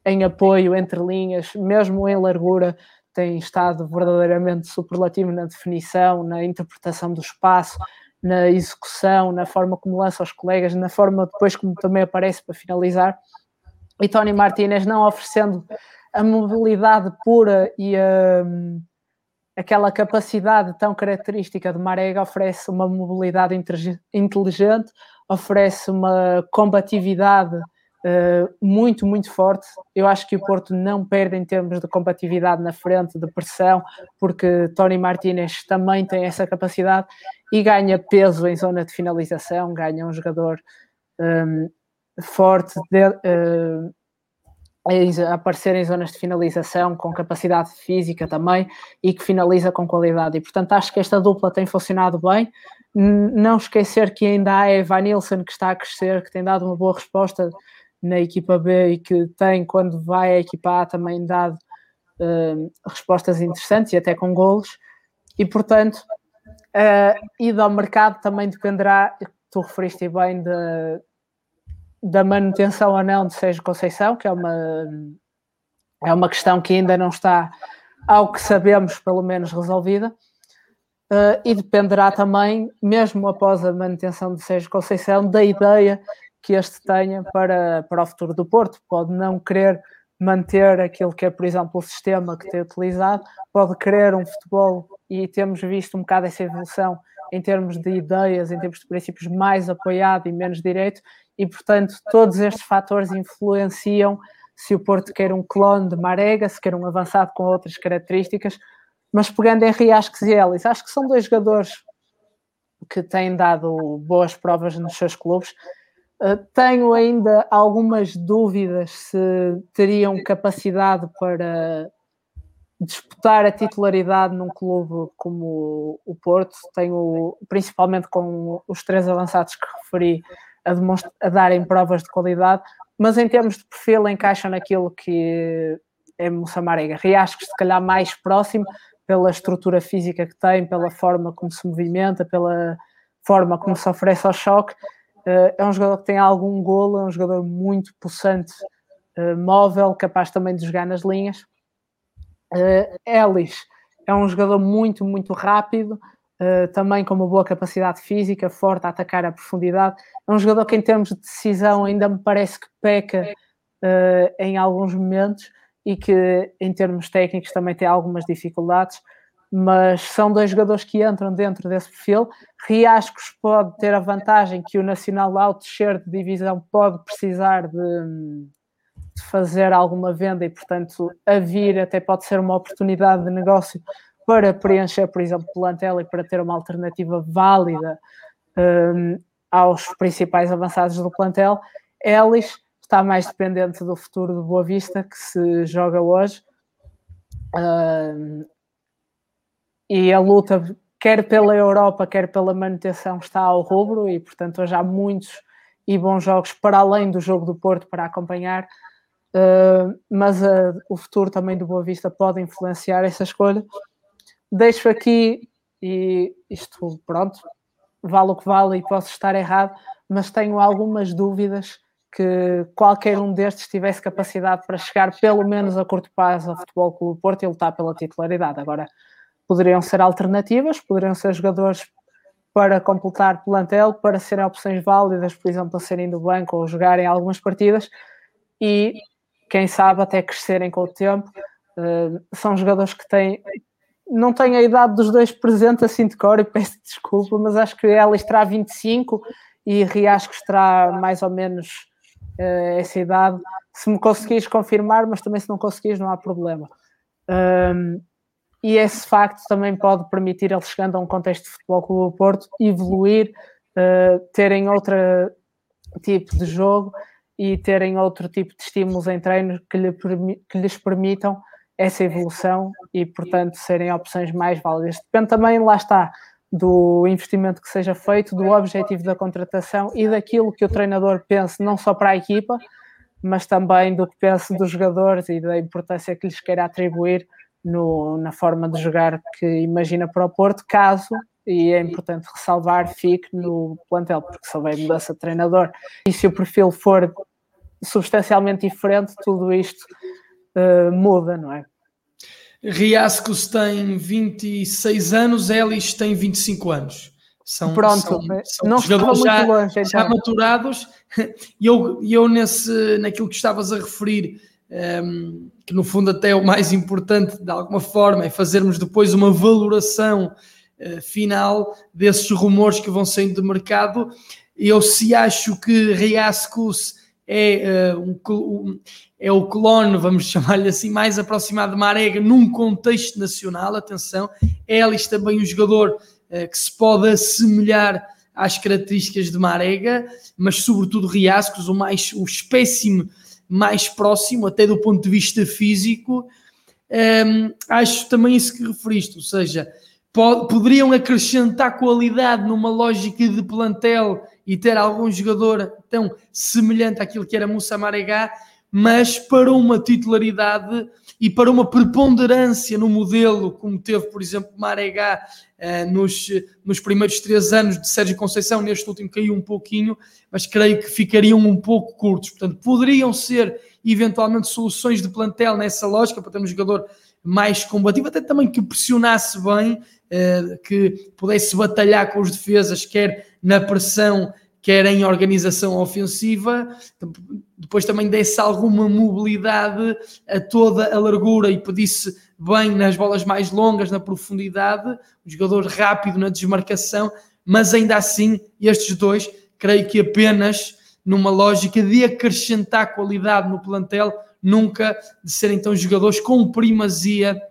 em apoio entre linhas, mesmo em largura, tem estado verdadeiramente superlativo na definição, na interpretação do espaço, na execução, na forma como lança os colegas, na forma depois como também aparece para finalizar. E Tony Martinez não oferecendo a mobilidade pura e um, aquela capacidade tão característica de Marega, oferece uma mobilidade inteligente, oferece uma combatividade uh, muito, muito forte. Eu acho que o Porto não perde em termos de combatividade na frente, de pressão, porque Tony Martinez também tem essa capacidade e ganha peso em zona de finalização, ganha um jogador um, forte de, uh, a aparecer em zonas de finalização com capacidade física também e que finaliza com qualidade. E portanto acho que esta dupla tem funcionado bem. Não esquecer que ainda há Evan Nilsson que está a crescer, que tem dado uma boa resposta na equipa B e que tem, quando vai à equipa A, também dado uh, respostas interessantes e até com golos. E portanto, Uh, ida ao mercado também dependerá, tu referiste bem, de, da manutenção ou não de Sérgio Conceição, que é uma, é uma questão que ainda não está, ao que sabemos, pelo menos resolvida. Uh, e dependerá também, mesmo após a manutenção de Sérgio Conceição, da ideia que este tenha para, para o futuro do Porto. Pode não querer manter aquilo que é, por exemplo, o sistema que tem utilizado, pode querer um futebol, e temos visto um bocado essa evolução em termos de ideias, em termos de princípios mais apoiado e menos direito, e portanto todos estes fatores influenciam se o Porto quer um clone de Marega, se quer um avançado com outras características, mas pegando em Riascos e Ellis, acho que são dois jogadores que têm dado boas provas nos seus clubes, tenho ainda algumas dúvidas se teriam capacidade para disputar a titularidade num clube como o Porto. Tenho, principalmente com os três avançados que referi, a, a darem provas de qualidade, mas em termos de perfil encaixam naquilo que é Moçamarega. Riascos, se calhar, mais próximo pela estrutura física que tem, pela forma como se movimenta, pela forma como se oferece ao choque é um jogador que tem algum golo, é um jogador muito possante, uh, móvel, capaz também de jogar nas linhas. Uh, Ellis é um jogador muito, muito rápido, também com uma boa capacidade física, forte a atacar a profundidade. É um jogador que, em termos de decisão, ainda me parece que peca em alguns momentos e que, em termos técnicos, também tem algumas dificuldades mas são dois jogadores que entram dentro desse perfil. Riascos pode ter a vantagem que o Nacional, ao descer de divisão, pode precisar de, de, fazer alguma venda e, portanto, a vir até pode ser uma oportunidade de negócio para preencher, por exemplo, o plantel e para ter uma alternativa válida um, aos principais avançados do plantel. Ellis está mais dependente do futuro do Boa Vista, que se joga hoje. Um, e a luta, quer pela Europa, quer pela manutenção, está ao rubro e, portanto, hoje há muitos e bons jogos para além do jogo do Porto para acompanhar. Uh, mas uh, o futuro também do Boa Vista pode influenciar essa escolha. Deixo aqui, e isto, pronto, vale o que vale e posso estar errado, mas tenho algumas dúvidas que qualquer um destes tivesse capacidade para chegar pelo menos a curto prazo ao Futebol Clube Porto e lutar pela titularidade. Agora, poderiam ser alternativas, poderiam ser jogadores para completar plantel, para serem opções válidas, por exemplo, a serem do banco ou jogarem algumas partidas e, quem sabe, até crescerem com o tempo. Uh, são jogadores que têm. Não tenho a idade dos dois presentes assim de cor e peço desculpa, mas acho que ela terá 25 e Riascos terá mais ou menos uh, essa idade. Se me conseguires confirmar, mas também se não conseguires, não há problema. Um, e esse facto também pode permitir eles chegando a um contexto de futebol com o Porto evoluir, uh, terem outro tipo de jogo e terem outro tipo de estímulos em treinos que, lhe, que lhes permitam essa evolução e, portanto, serem opções mais válidas. Depende também, lá está, do investimento que seja feito, do objetivo da contratação e daquilo que o treinador pense, não só para a equipa, mas também do que pense dos jogadores e da importância que lhes queira atribuir no, na forma de jogar que imagina para o Porto, caso, e é importante ressalvar, fique no plantel, porque se houver mudança de treinador e se o perfil for substancialmente diferente, tudo isto uh, muda, não é? Riascos tem 26 anos, Elis tem 25 anos. São, Pronto, são, são não jogadores já, longe, então. já maturados. E eu, eu nesse, naquilo que estavas a referir, um, ehm, que no fundo até é o mais importante de alguma forma, é fazermos depois uma valoração uh, final desses rumores que vão saindo do mercado. Eu se acho que Riascus é, uh, um, é o clone, vamos chamar-lhe assim, mais aproximado de Marega num contexto nacional, atenção, Ellis também um jogador uh, que se pode assemelhar às características de Marega, mas sobretudo Riascos, o mais o espécime mais próximo, até do ponto de vista físico. Um, acho também isso que referiste, ou seja, poderiam acrescentar qualidade numa lógica de plantel e ter algum jogador tão semelhante àquilo que era Moussa Maragá, mas para uma titularidade e para uma preponderância no modelo, como teve, por exemplo, Maregá uh, nos, nos primeiros três anos de Sérgio Conceição, neste último caiu um pouquinho, mas creio que ficariam um pouco curtos. Portanto, poderiam ser eventualmente soluções de plantel nessa lógica para ter um jogador mais combativo, até também que pressionasse bem, uh, que pudesse batalhar com os defesas, quer na pressão quer em organização ofensiva, depois também desse alguma mobilidade a toda a largura e pedisse bem nas bolas mais longas, na profundidade, um jogador rápido na desmarcação, mas ainda assim, estes dois, creio que apenas numa lógica de acrescentar qualidade no plantel, nunca de serem então jogadores com primazia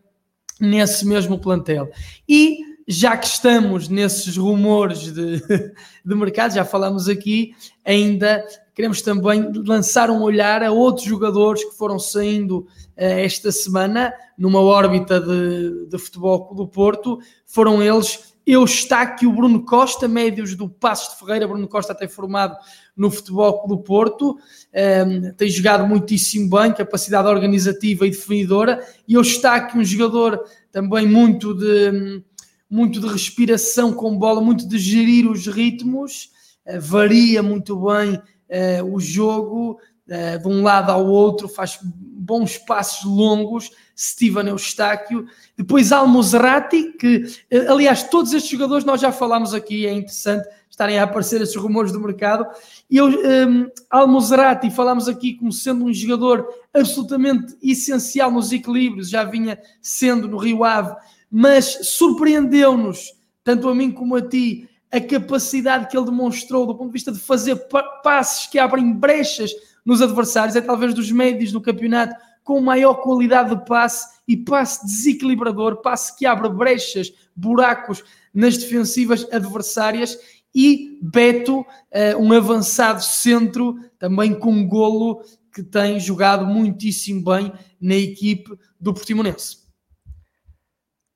nesse mesmo plantel. E já que estamos nesses rumores de, de mercado, já falamos aqui, ainda queremos também lançar um olhar a outros jogadores que foram saindo uh, esta semana numa órbita de, de futebol do Porto. Foram eles Eustáquio Bruno Costa, médios do Passos de Ferreira. Bruno Costa até formado no Futebol do Porto, um, ehm, tem jogado muitíssimo bem, capacidade organizativa e definidora. E Eustáquio, um jogador também muito de muito de respiração com bola, muito de gerir os ritmos, uh, varia muito bem uh, o jogo uh, de um lado ao outro, faz bons passos longos. Steven Eustáquio, depois Almozerati, que aliás, todos estes jogadores nós já falámos aqui, é interessante estarem a aparecer esses rumores do mercado. E eu, um, Almozerati, falámos aqui como sendo um jogador absolutamente essencial nos equilíbrios, já vinha sendo no Rio Ave mas surpreendeu-nos, tanto a mim como a ti, a capacidade que ele demonstrou do ponto de vista de fazer passes que abrem brechas nos adversários, é talvez dos médios do campeonato com maior qualidade de passe e passe desequilibrador, passe que abre brechas, buracos nas defensivas adversárias e Beto, eh, um avançado centro, também com golo que tem jogado muitíssimo bem na equipe do Portimonense.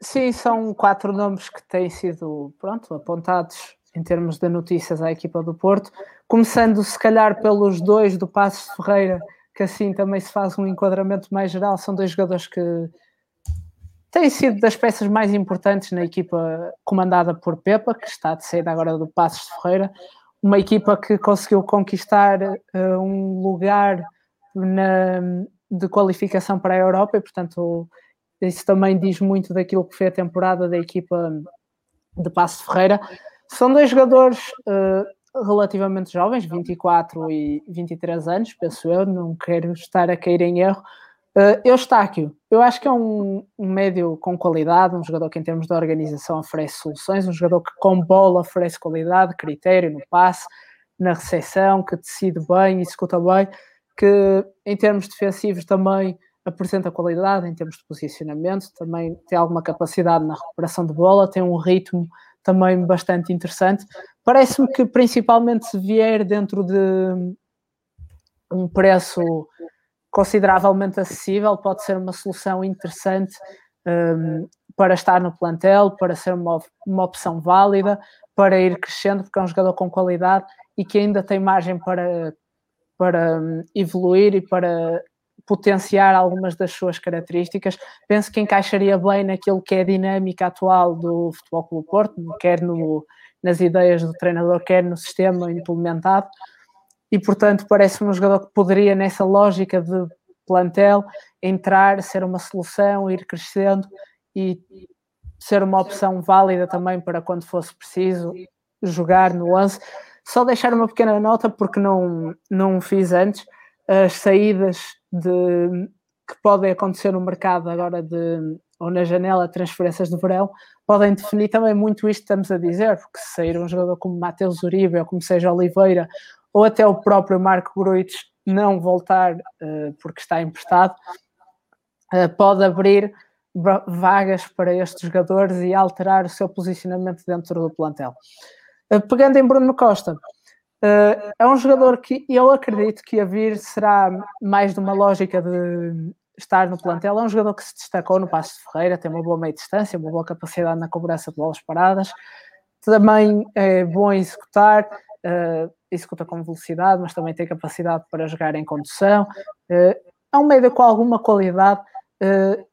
Sim, são quatro nomes que têm sido pronto, apontados em termos de notícias à equipa do Porto, começando se calhar pelos dois do Passos de Ferreira, que assim também se faz um enquadramento mais geral, são dois jogadores que têm sido das peças mais importantes na equipa comandada por Pepa, que está de saída agora do Passos de Ferreira, uma equipa que conseguiu conquistar uh, um lugar na, de qualificação para a Europa e, portanto, isso também diz muito daquilo que foi a temporada da equipa de Passo Ferreira. São dois jogadores uh, relativamente jovens, 24 e 23 anos, penso eu, não quero estar a cair em erro. Uh, Eustáquio, eu acho que é um, um, médio com qualidade, um jogador que em termos de organização oferece soluções, um jogador que com bola oferece qualidade, critério no passe, na recepção, que decide bem, executa bem, que em termos defensivos também apresenta qualidade em termos de posicionamento, também tem alguma capacidade na recuperação de bola, tem um ritmo também bastante interessante. Parece-me que principalmente se vier dentro de um preço consideravelmente acessível, pode ser uma solução interessante um, para estar no plantel, para ser uma, uma opção válida, para ir crescendo, porque é um jogador com qualidade e que ainda tem margem para, para um, evoluir e para potenciar algumas das suas características. Penso que encaixaria bem naquilo que é a dinâmica atual do Futebol Clube Porto, quer no, nas ideias do treinador, quer no sistema implementado. E, portanto, parece-me um jogador que poderia, nessa lógica de plantel, entrar, ser uma solução, ir crescendo e ser uma opção válida também para quando fosse preciso jogar no 11. Só deixar uma pequena nota, porque não, não fiz antes, as saídas de, que podem acontecer no mercado agora de, ou na janela transferências de verão podem definir também muito isto que estamos a dizer, porque se sair um jogador como Mateus Uribe ou como seja Oliveira ou até o próprio Marco Gruitch não voltar uh, porque está emprestado, uh, pode abrir vagas para estes jogadores e alterar o seu posicionamento dentro do plantel. Uh, pegando em Bruno Costa, Uh, é um jogador que eu acredito que a vir será mais de uma lógica de estar no plantel. É um jogador que se destacou no Passo de Ferreira, tem uma boa meia distância, uma boa capacidade na cobrança de bolas paradas, também é bom executar, uh, executa com velocidade, mas também tem capacidade para jogar em condução. Uh, é um médio com alguma qualidade. Uh,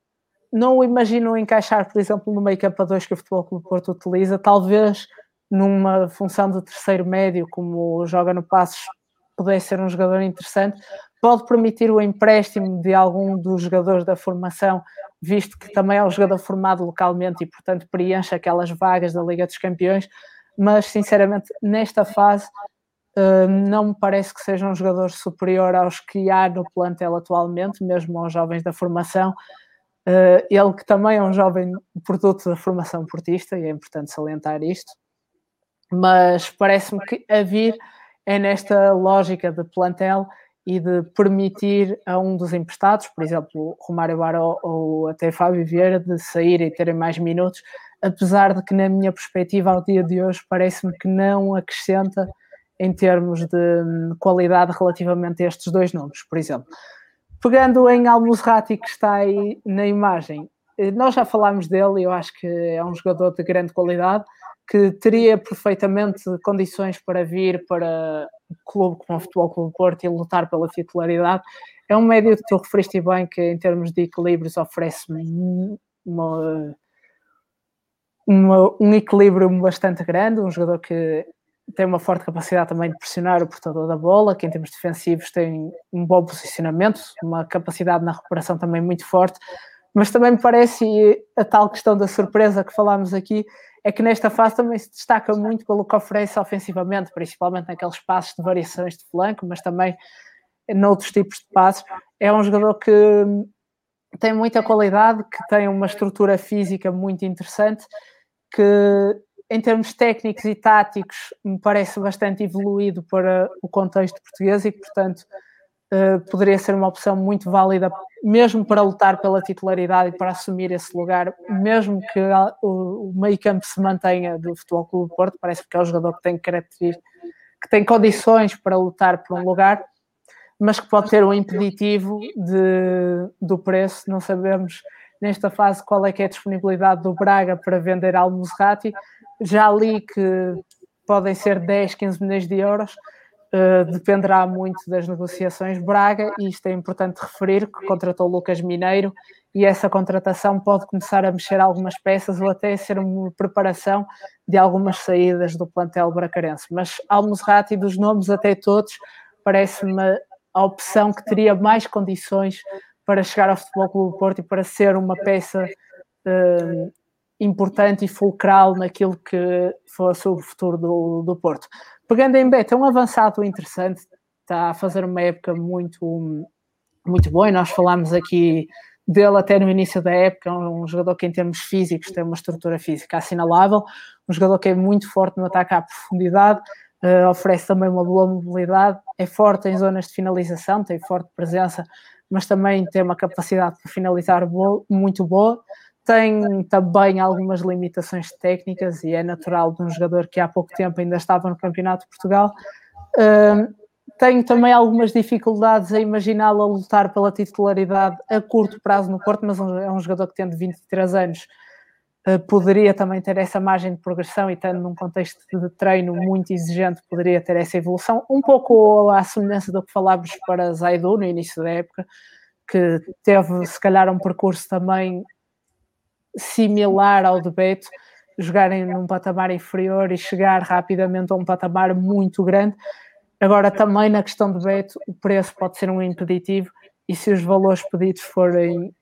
não o imagino encaixar, por exemplo, no meio campo a que o Futebol Clube Porto utiliza, talvez numa função de terceiro médio, como joga no Passos, pudesse ser um jogador interessante, pode permitir o empréstimo de algum dos jogadores da formação, visto que também é um jogador formado localmente e, portanto, preenche aquelas vagas da Liga dos Campeões, mas, sinceramente, nesta fase, uh, não me parece que seja um jogador superior aos que há no plantel atualmente, mesmo aos jovens da formação, uh, ele que também é um jovem produto da formação portista, e é importante salientar isto, mas parece-me que a vir é nesta lógica de plantel e de permitir a um dos emprestados, por exemplo, Romário Baró ou até Fábio Vieira, de sair e terem mais minutos, apesar de que, na minha perspectiva, ao dia de hoje, parece-me que não acrescenta em termos de hum, qualidade relativamente a estes dois nomes, por exemplo. Pegando em Almuzrati, que está aí na imagem, eh, nós já falámos dele, eu acho que é um jogador de grande qualidade, que teria perfeitamente condições para vir para um clube como o Futebol Clube Porto e lutar pela titularidade. É um médio que tu referiste bem que em termos de equilíbrios oferece uma, uma, um equilíbrio bastante grande, um jogador que tem uma forte capacidade também de pressionar o portador da bola, que em termos defensivos tem um bom posicionamento, uma capacidade na recuperação também muito forte, mas também me parece, e a tal questão da surpresa que falámos aqui, é que nesta fase também se destaca muito pelo que oferece ofensivamente, principalmente naqueles passos de variações de flanco, mas também noutros tipos de passos. É um jogador que tem muita qualidade, que tem uma estrutura física muito interessante, que em termos técnicos e táticos me parece bastante evoluído para o contexto português e que, portanto, uh, poderia ser uma opção muito válida, mesmo para lutar pela titularidade e para assumir esse lugar, mesmo que o, o meio campo se mantenha do Futebol Clube do Porto, parece que é um jogador que tem características, que tem condições para lutar por um lugar, mas que pode ter um impeditivo de, do preço, não sabemos nesta fase qual é que é a disponibilidade do Braga para vender ao Musrati, já li que podem ser 10, 15 milhões de euros, Uh, dependerá muito das negociações. Braga, e isto é importante referir, que contratou Lucas Mineiro e essa contratação pode começar a mexer algumas peças ou até ser uma preparação de algumas saídas do plantel bracarense. Mas Almozrati, dos nomes até todos, parece-me a opção que teria mais condições para chegar ao Futebol Clube do Porto e para ser uma peça uh, importante e fulcral naquilo que fosse o futuro do, do Porto. Pegando em Beto, é um avançado interessante, está a fazer uma época muito, muito boa e nós falámos aqui dele até no início da época, um jogador que em termos físicos tem uma estrutura física assinalável, um jogador que é muito forte no ataque à profundidade, uh, oferece também uma boa mobilidade, é forte em zonas de finalização, tem forte presença, mas também tem uma capacidade de finalizar boa, muito boa, tem também algumas limitações técnicas e é natural de um jogador que há pouco tempo ainda estava no Campeonato de Portugal. Uh, tenho também algumas dificuldades a imaginá-lo a lutar pela titularidade a curto prazo no Porto, mas é um jogador que tendo 23 anos uh, poderia também ter essa margem de progressão e tendo num contexto de treino muito exigente poderia ter essa evolução, um pouco à semelhança do que falávamos para Zaidu no início da época, que teve se calhar um percurso também similar ao de Beto, jogarem num patamar inferior e chegar rapidamente a um patamar muito grande. Agora, também na questão de Beto, o preço pode ser um impeditivo e se os valores pedidos forem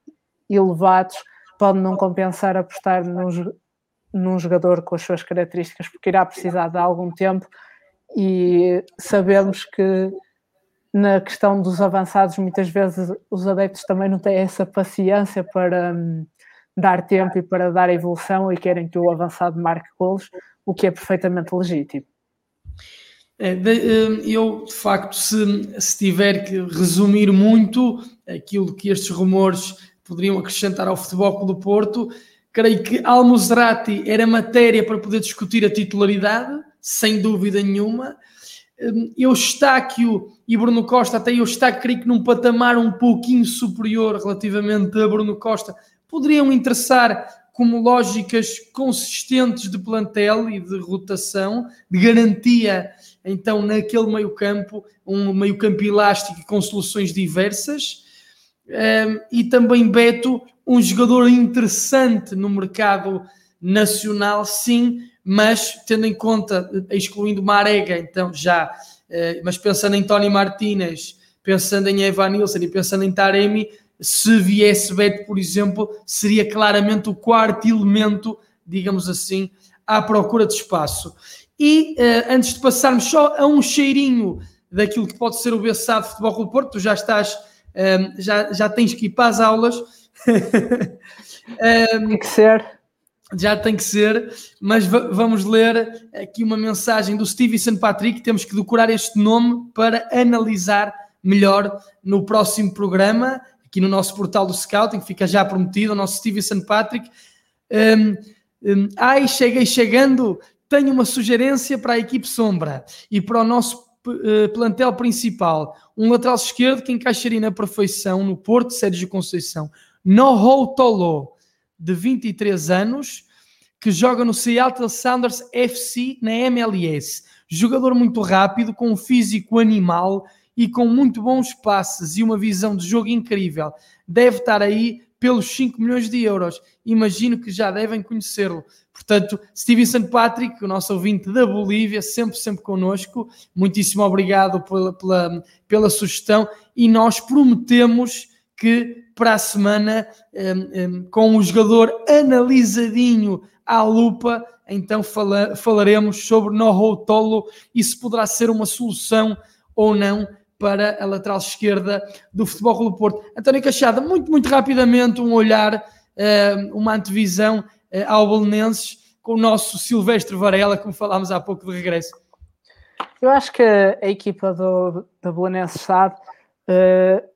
elevados, pode não compensar apostar num, num jogador com as suas características, porque irá precisar de algum tempo e sabemos que na questão dos avançados, muitas vezes os adeptos também não têm essa paciência para, hum, dar tempo e para dar evolução e querem que o avançado marque golos, o que é perfeitamente legítimo. É, hum, eu, de facto, se, se tiver que resumir muito aquilo que estes rumores poderiam acrescentar ao Futebol do Porto, creio que Almozerati era matéria para poder discutir a titularidade, sem dúvida nenhuma. Hum, Eustáquio e Bruno Costa, até Eustáquio, creio que num patamar um pouquinho superior relativamente a Bruno Costa, poderiam interessar como lógicas consistentes de plantel e de rotação, de garantia, então, naquele meio-campo, um meio-campo elástico com soluções diversas. Um, e também Beto, um jogador interessante no mercado nacional, sim, mas tendo em conta, excluindo Marega, então já, uh, mas pensando em Tony Martinez, pensando em Evan Nilsson e pensando em Taremi, se viesse Beto, por exemplo, seria claramente o quarto elemento, digamos assim, à procura de espaço. E uh, antes de passarmos só a um cheirinho daquilo que pode ser o Bessado de Futebol do Porto, tu já estás, um, ehm, já, já tens que ir para as aulas. um, ehm, tem que ser. Já tem que ser, mas vamos ler aqui uma mensagem do Stevenson Patrick. Temos que decorar este nome para analisar melhor no próximo programa aqui no nosso portal do Scouting, fica já prometido, o nosso Stevenson Patrick. Um, um, ai, cheguei chegando, tenho uma sugerência para a equipe sombra e para o nosso uh, plantel principal. Um lateral esquerdo que encaixaria na perfeição no Porto, Sérgio Conceição. Noho Tolo, de 23 anos, que joga no Seattle Sounders FC na MLS. Jogador muito rápido, com um físico animal e com muito bons passes e uma visão de jogo incrível. Deve estar aí pelos 5 milhões de euros. Imagino que já devem conhecê-lo. Portanto, Stevenson Patrick, o nosso ouvinte da Bolívia, sempre, sempre connosco. Muitíssimo obrigado pela, pela, pela sugestão e nós prometemos que para a semana, um, um, com o jogador analisadinho à lupa, então fala, falaremos sobre Noho Tolo e se poderá ser uma solução ou não para a lateral esquerda do Futebol Clube Porto. António Cachada, muito, muito rapidamente, um olhar, eh, uma antevisão eh, ao Belenenses com o nosso Silvestre Varela, como falámos há pouco de regresso. Eu acho que a equipa do, da Belenenses SAD uh,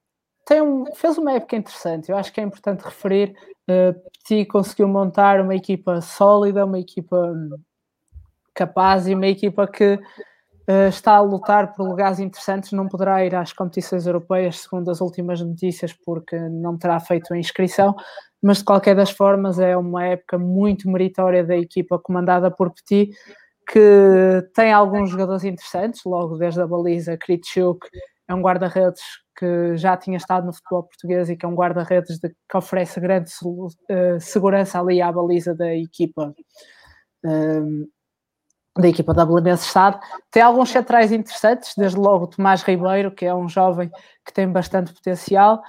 tem um, fez uma época interessante. Eu acho que é importante referir. Uh, conseguiu montar uma equipa sólida, uma equipa hum, capaz e uma equipa que está a lutar por lugares interessantes, não poderá ir às competições europeias, segundo as últimas notícias, porque não terá feito a inscrição, mas de qualquer das formas é uma época muito meritória da equipa comandada por Petit, que tem alguns jogadores interessantes, logo desde a baliza, Kritschuk é um guarda-redes que já tinha estado no futebol português e que é um guarda-redes que oferece grande uh, segurança ali à baliza da equipa. Um, da equipa da Belenenses Estado. Tem alguns centrais interessantes, desde logo Tomás Ribeiro, que é um jovem que tem bastante potencial.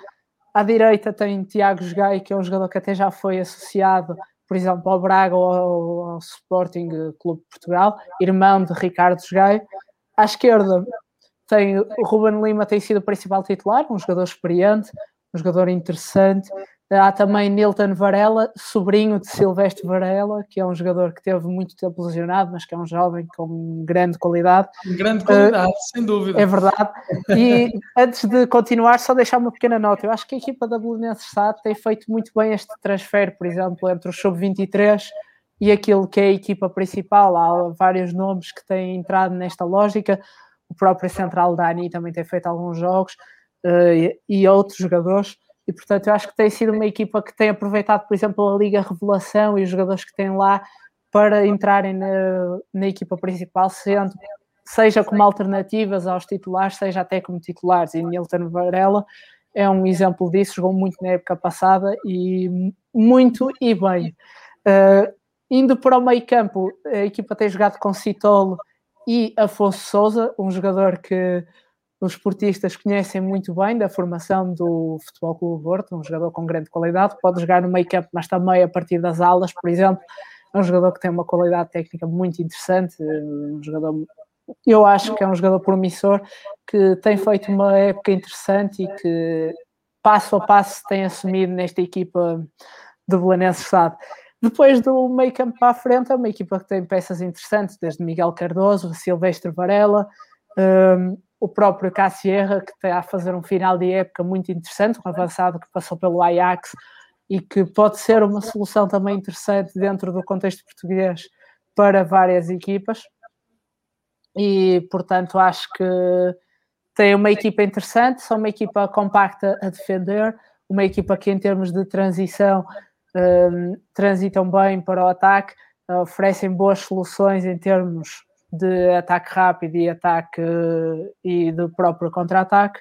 À direita tem Tiago Jogai, que é um jogador que até já foi associado, por exemplo, ao Braga ou ao, ao Sporting Clube de Portugal, irmão de Ricardo Jogai. À esquerda tem o Ruben Lima, tem sido o principal titular, um jogador experiente, um jogador interessante. Há também Nilton Varela, sobrinho de Silvestre Varela, que é um jogador que teve muito tempo lesionado, mas que é um jovem com grande qualidade. Grande qualidade, uh, sem dúvida. É verdade. E antes de continuar, só deixar uma pequena nota. Eu acho que a equipa da Belenenses SAD tem feito muito bem este transfer, por exemplo, entre o sub-23 e aquilo que é a equipa principal. Há vários nomes que têm entrado nesta lógica. O próprio Central Dani também tem feito alguns jogos uh, e outros jogadores e portanto eu acho que tem sido uma equipa que tem aproveitado, por exemplo, a Liga Revelação e os jogadores que têm lá para entrarem na, na equipa principal, sendo seja como alternativas aos titulares, seja até como titulares. E Nilton Varela é um exemplo disso, jogou muito na época passada e muito e bem. Uh, indo para o meio campo, a equipa tem jogado com Citolo e Afonso Souza, um jogador que os esportistas conhecem muito bem da formação do Futebol Clube Porto, um jogador com grande qualidade, pode jogar no meio campo, mas também a partir das alas, por exemplo, é um jogador que tem uma qualidade técnica muito interessante, um jogador, eu acho que é um jogador promissor, que tem feito uma época interessante e que passo a passo tem assumido nesta equipa do Belenenses Estado. Depois do meio campo para a frente, é uma equipa que tem peças interessantes, desde Miguel Cardoso, Silvestre Varela, um, o próprio Cassierra, que está a fazer um final de época muito interessante, um avançado que passou pelo Ajax e que pode ser uma solução também interessante dentro do contexto português para várias equipas. E, portanto, acho que tem uma equipa interessante, são uma equipa compacta a defender, uma equipa que, em termos de transição, um, transitam bem para o ataque, oferecem boas soluções em termos de ataque rápido e ataque e do próprio contra-ataque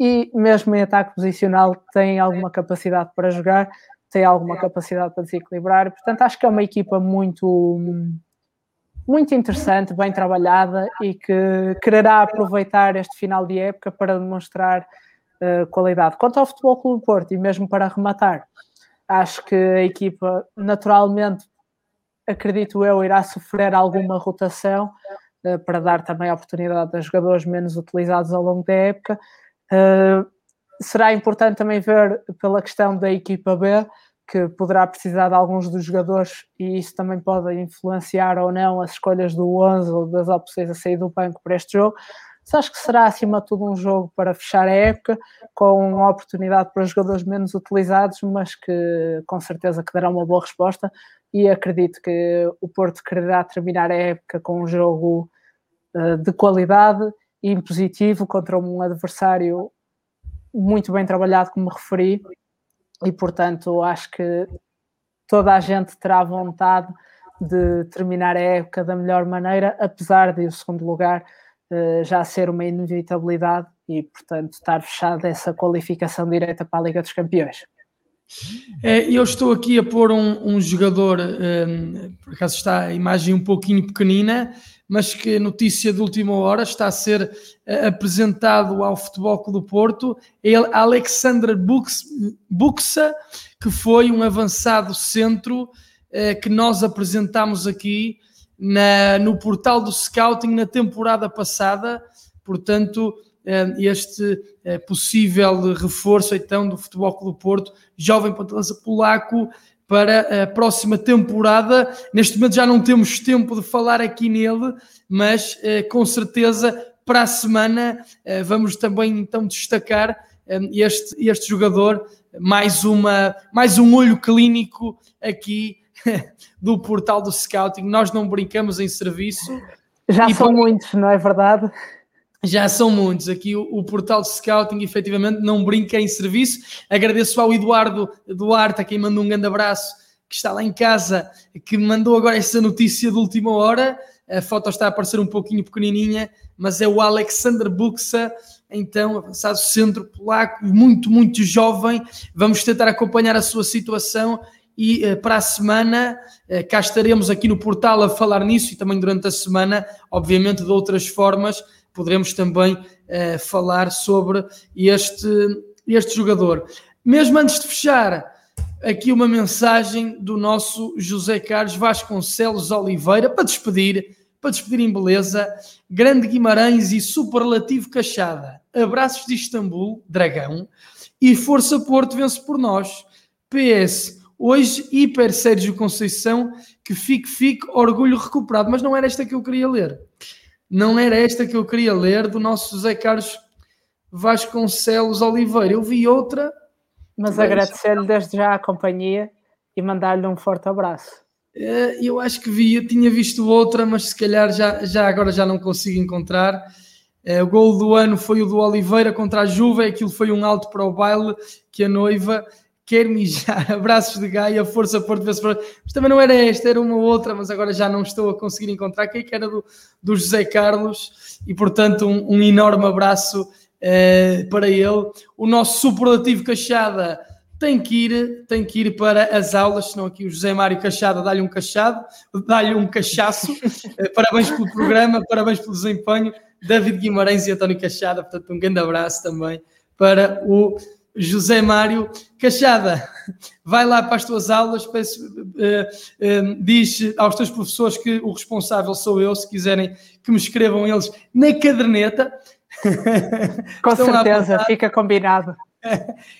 e mesmo em ataque posicional tem alguma capacidade para jogar, tem alguma capacidade para desequilibrar, portanto acho que é uma equipa muito muito interessante, bem trabalhada e que quererá aproveitar este final de época para demonstrar uh, qualidade. Quanto ao Futebol Clube Porto, e mesmo para rematar, acho que a equipa naturalmente, acredito eu, irá sofrer alguma rotação uh, para dar também a oportunidade a jogadores menos utilizados ao longo da época. Uh, será importante também ver pela questão da equipa B, que poderá precisar de alguns dos jogadores e isso também pode influenciar ou não as escolhas do 11 ou das opções a sair do banco para este jogo. Mas acho que será acima de tudo um jogo para fechar a época com uma oportunidade para jogadores menos utilizados, mas que com certeza que dará uma boa resposta e acredito que o Porto quererá terminar a época com um jogo uh, de qualidade e impositivo contra um adversário muito bem trabalhado, como referi, e portanto acho que toda a gente terá vontade de terminar a época da melhor maneira, apesar de o segundo lugar uh, já ser uma inevitabilidade e portanto estar fechada essa qualificação direta para a Liga dos Campeões. É, eu estou aqui a pôr um, um jogador, um, ehm, por acaso está a imagem um pouquinho pequenina, mas que notícia de última hora está a ser uh, apresentado ao Futebol Clube do Porto, ele, Alexander Buxa, que foi um avançado centro uh, que nós apresentámos aqui na, no portal do Scouting na temporada passada, portanto, este possível reforço então do Futebol Clube Porto, jovem ponta polaco, para a próxima temporada. Neste momento já não temos tempo de falar aqui nele, mas eh, com certeza para a semana eh, vamos também então destacar eh, este, este jogador, mais, uma, mais um olho clínico aqui do portal do Scouting. Nós não brincamos em serviço. Já são para... muitos, não é verdade? Já são muitos. Aqui o, o, portal de scouting, efetivamente, não brinca em serviço. Agradeço ao Eduardo Duarte, a quem mandou um grande abraço, que está lá em casa, que mandou agora essa notícia de última hora. A foto está a aparecer um pouquinho pequenininha, mas é o Alexander Buxa, então, avançado centro polaco, muito, muito jovem. Vamos tentar acompanhar a sua situação e uh, para a semana uh, cá estaremos aqui no portal a falar nisso e também durante a semana, obviamente de outras formas poderemos também uh, falar sobre este, este jogador. Mesmo antes de fechar, aqui uma mensagem do nosso José Carlos Vasconcelos Oliveira para despedir, para despedir em beleza. Grande Guimarães e superlativo Cachada. Abraços de Istambul, Dragão. E Força Porto vence por nós. PS. Hoje, hiper Sérgio Conceição, que fique, fique, orgulho recuperado. Mas não era esta que eu queria ler não era esta que eu queria ler do nosso José Carlos Vasconcelos Oliveira. Eu vi outra. Mas agradecer-lhe desde já a companhia e mandar-lhe um forte abraço. Eh, eu acho que vi, eu tinha visto outra, mas se calhar já, já agora já não consigo encontrar. Eh, o gol do ano foi o do Oliveira contra a Juve, aquilo foi um alto para o baile que a noiva quer mijar, abraços de Gaia, força Porto, vê mas também não era esta, era uma outra, mas agora já não estou a conseguir encontrar, que era do, do José Carlos, e portanto um, um enorme abraço eh, para ele. O nosso superlativo Cachada tem que ir, tem que ir para as aulas, senão aqui o José Mário Cachada dá-lhe um cachado, dá-lhe um cachaço, eh, parabéns pelo programa, parabéns pelo desempenho, David Guimarães e António Cachada, portanto um grande abraço também para o José Mário Cachada, vai lá para as tuas aulas, peço, uh, uh, diz aos teus professores que o responsável sou eu, se quiserem que me escrevam eles na caderneta. Com certeza, fica combinado.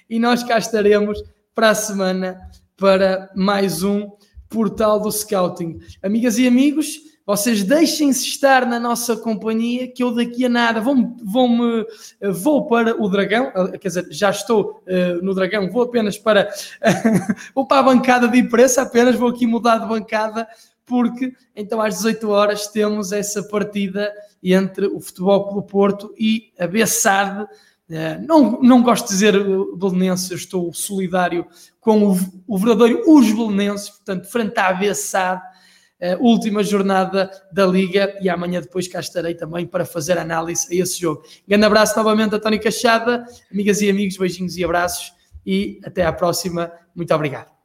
e nós cá estaremos para a semana para mais um portal do Scouting. Amigas e amigos, vocês deixem-se estar na nossa companhia, que eu daqui a nada vou, vou, -me, vou para o Dragão, eh, quer dizer, já estou uh, no Dragão, vou apenas para, vou para a bancada de imprensa, apenas vou aqui mudar de bancada, porque então às 18 horas temos essa partida entre o Futebol Clube Porto e a Bessade, não, não gosto de dizer belenense, estou solidário com o, o verdadeiro os belenenses, portanto, frente à ABSAD, última jornada da Liga e amanhã depois cá estarei também para fazer análise a esse jogo. Grande abraço novamente a Tony Cachada, amigas e amigos, beijinhos e abraços e até à próxima. Muito obrigado.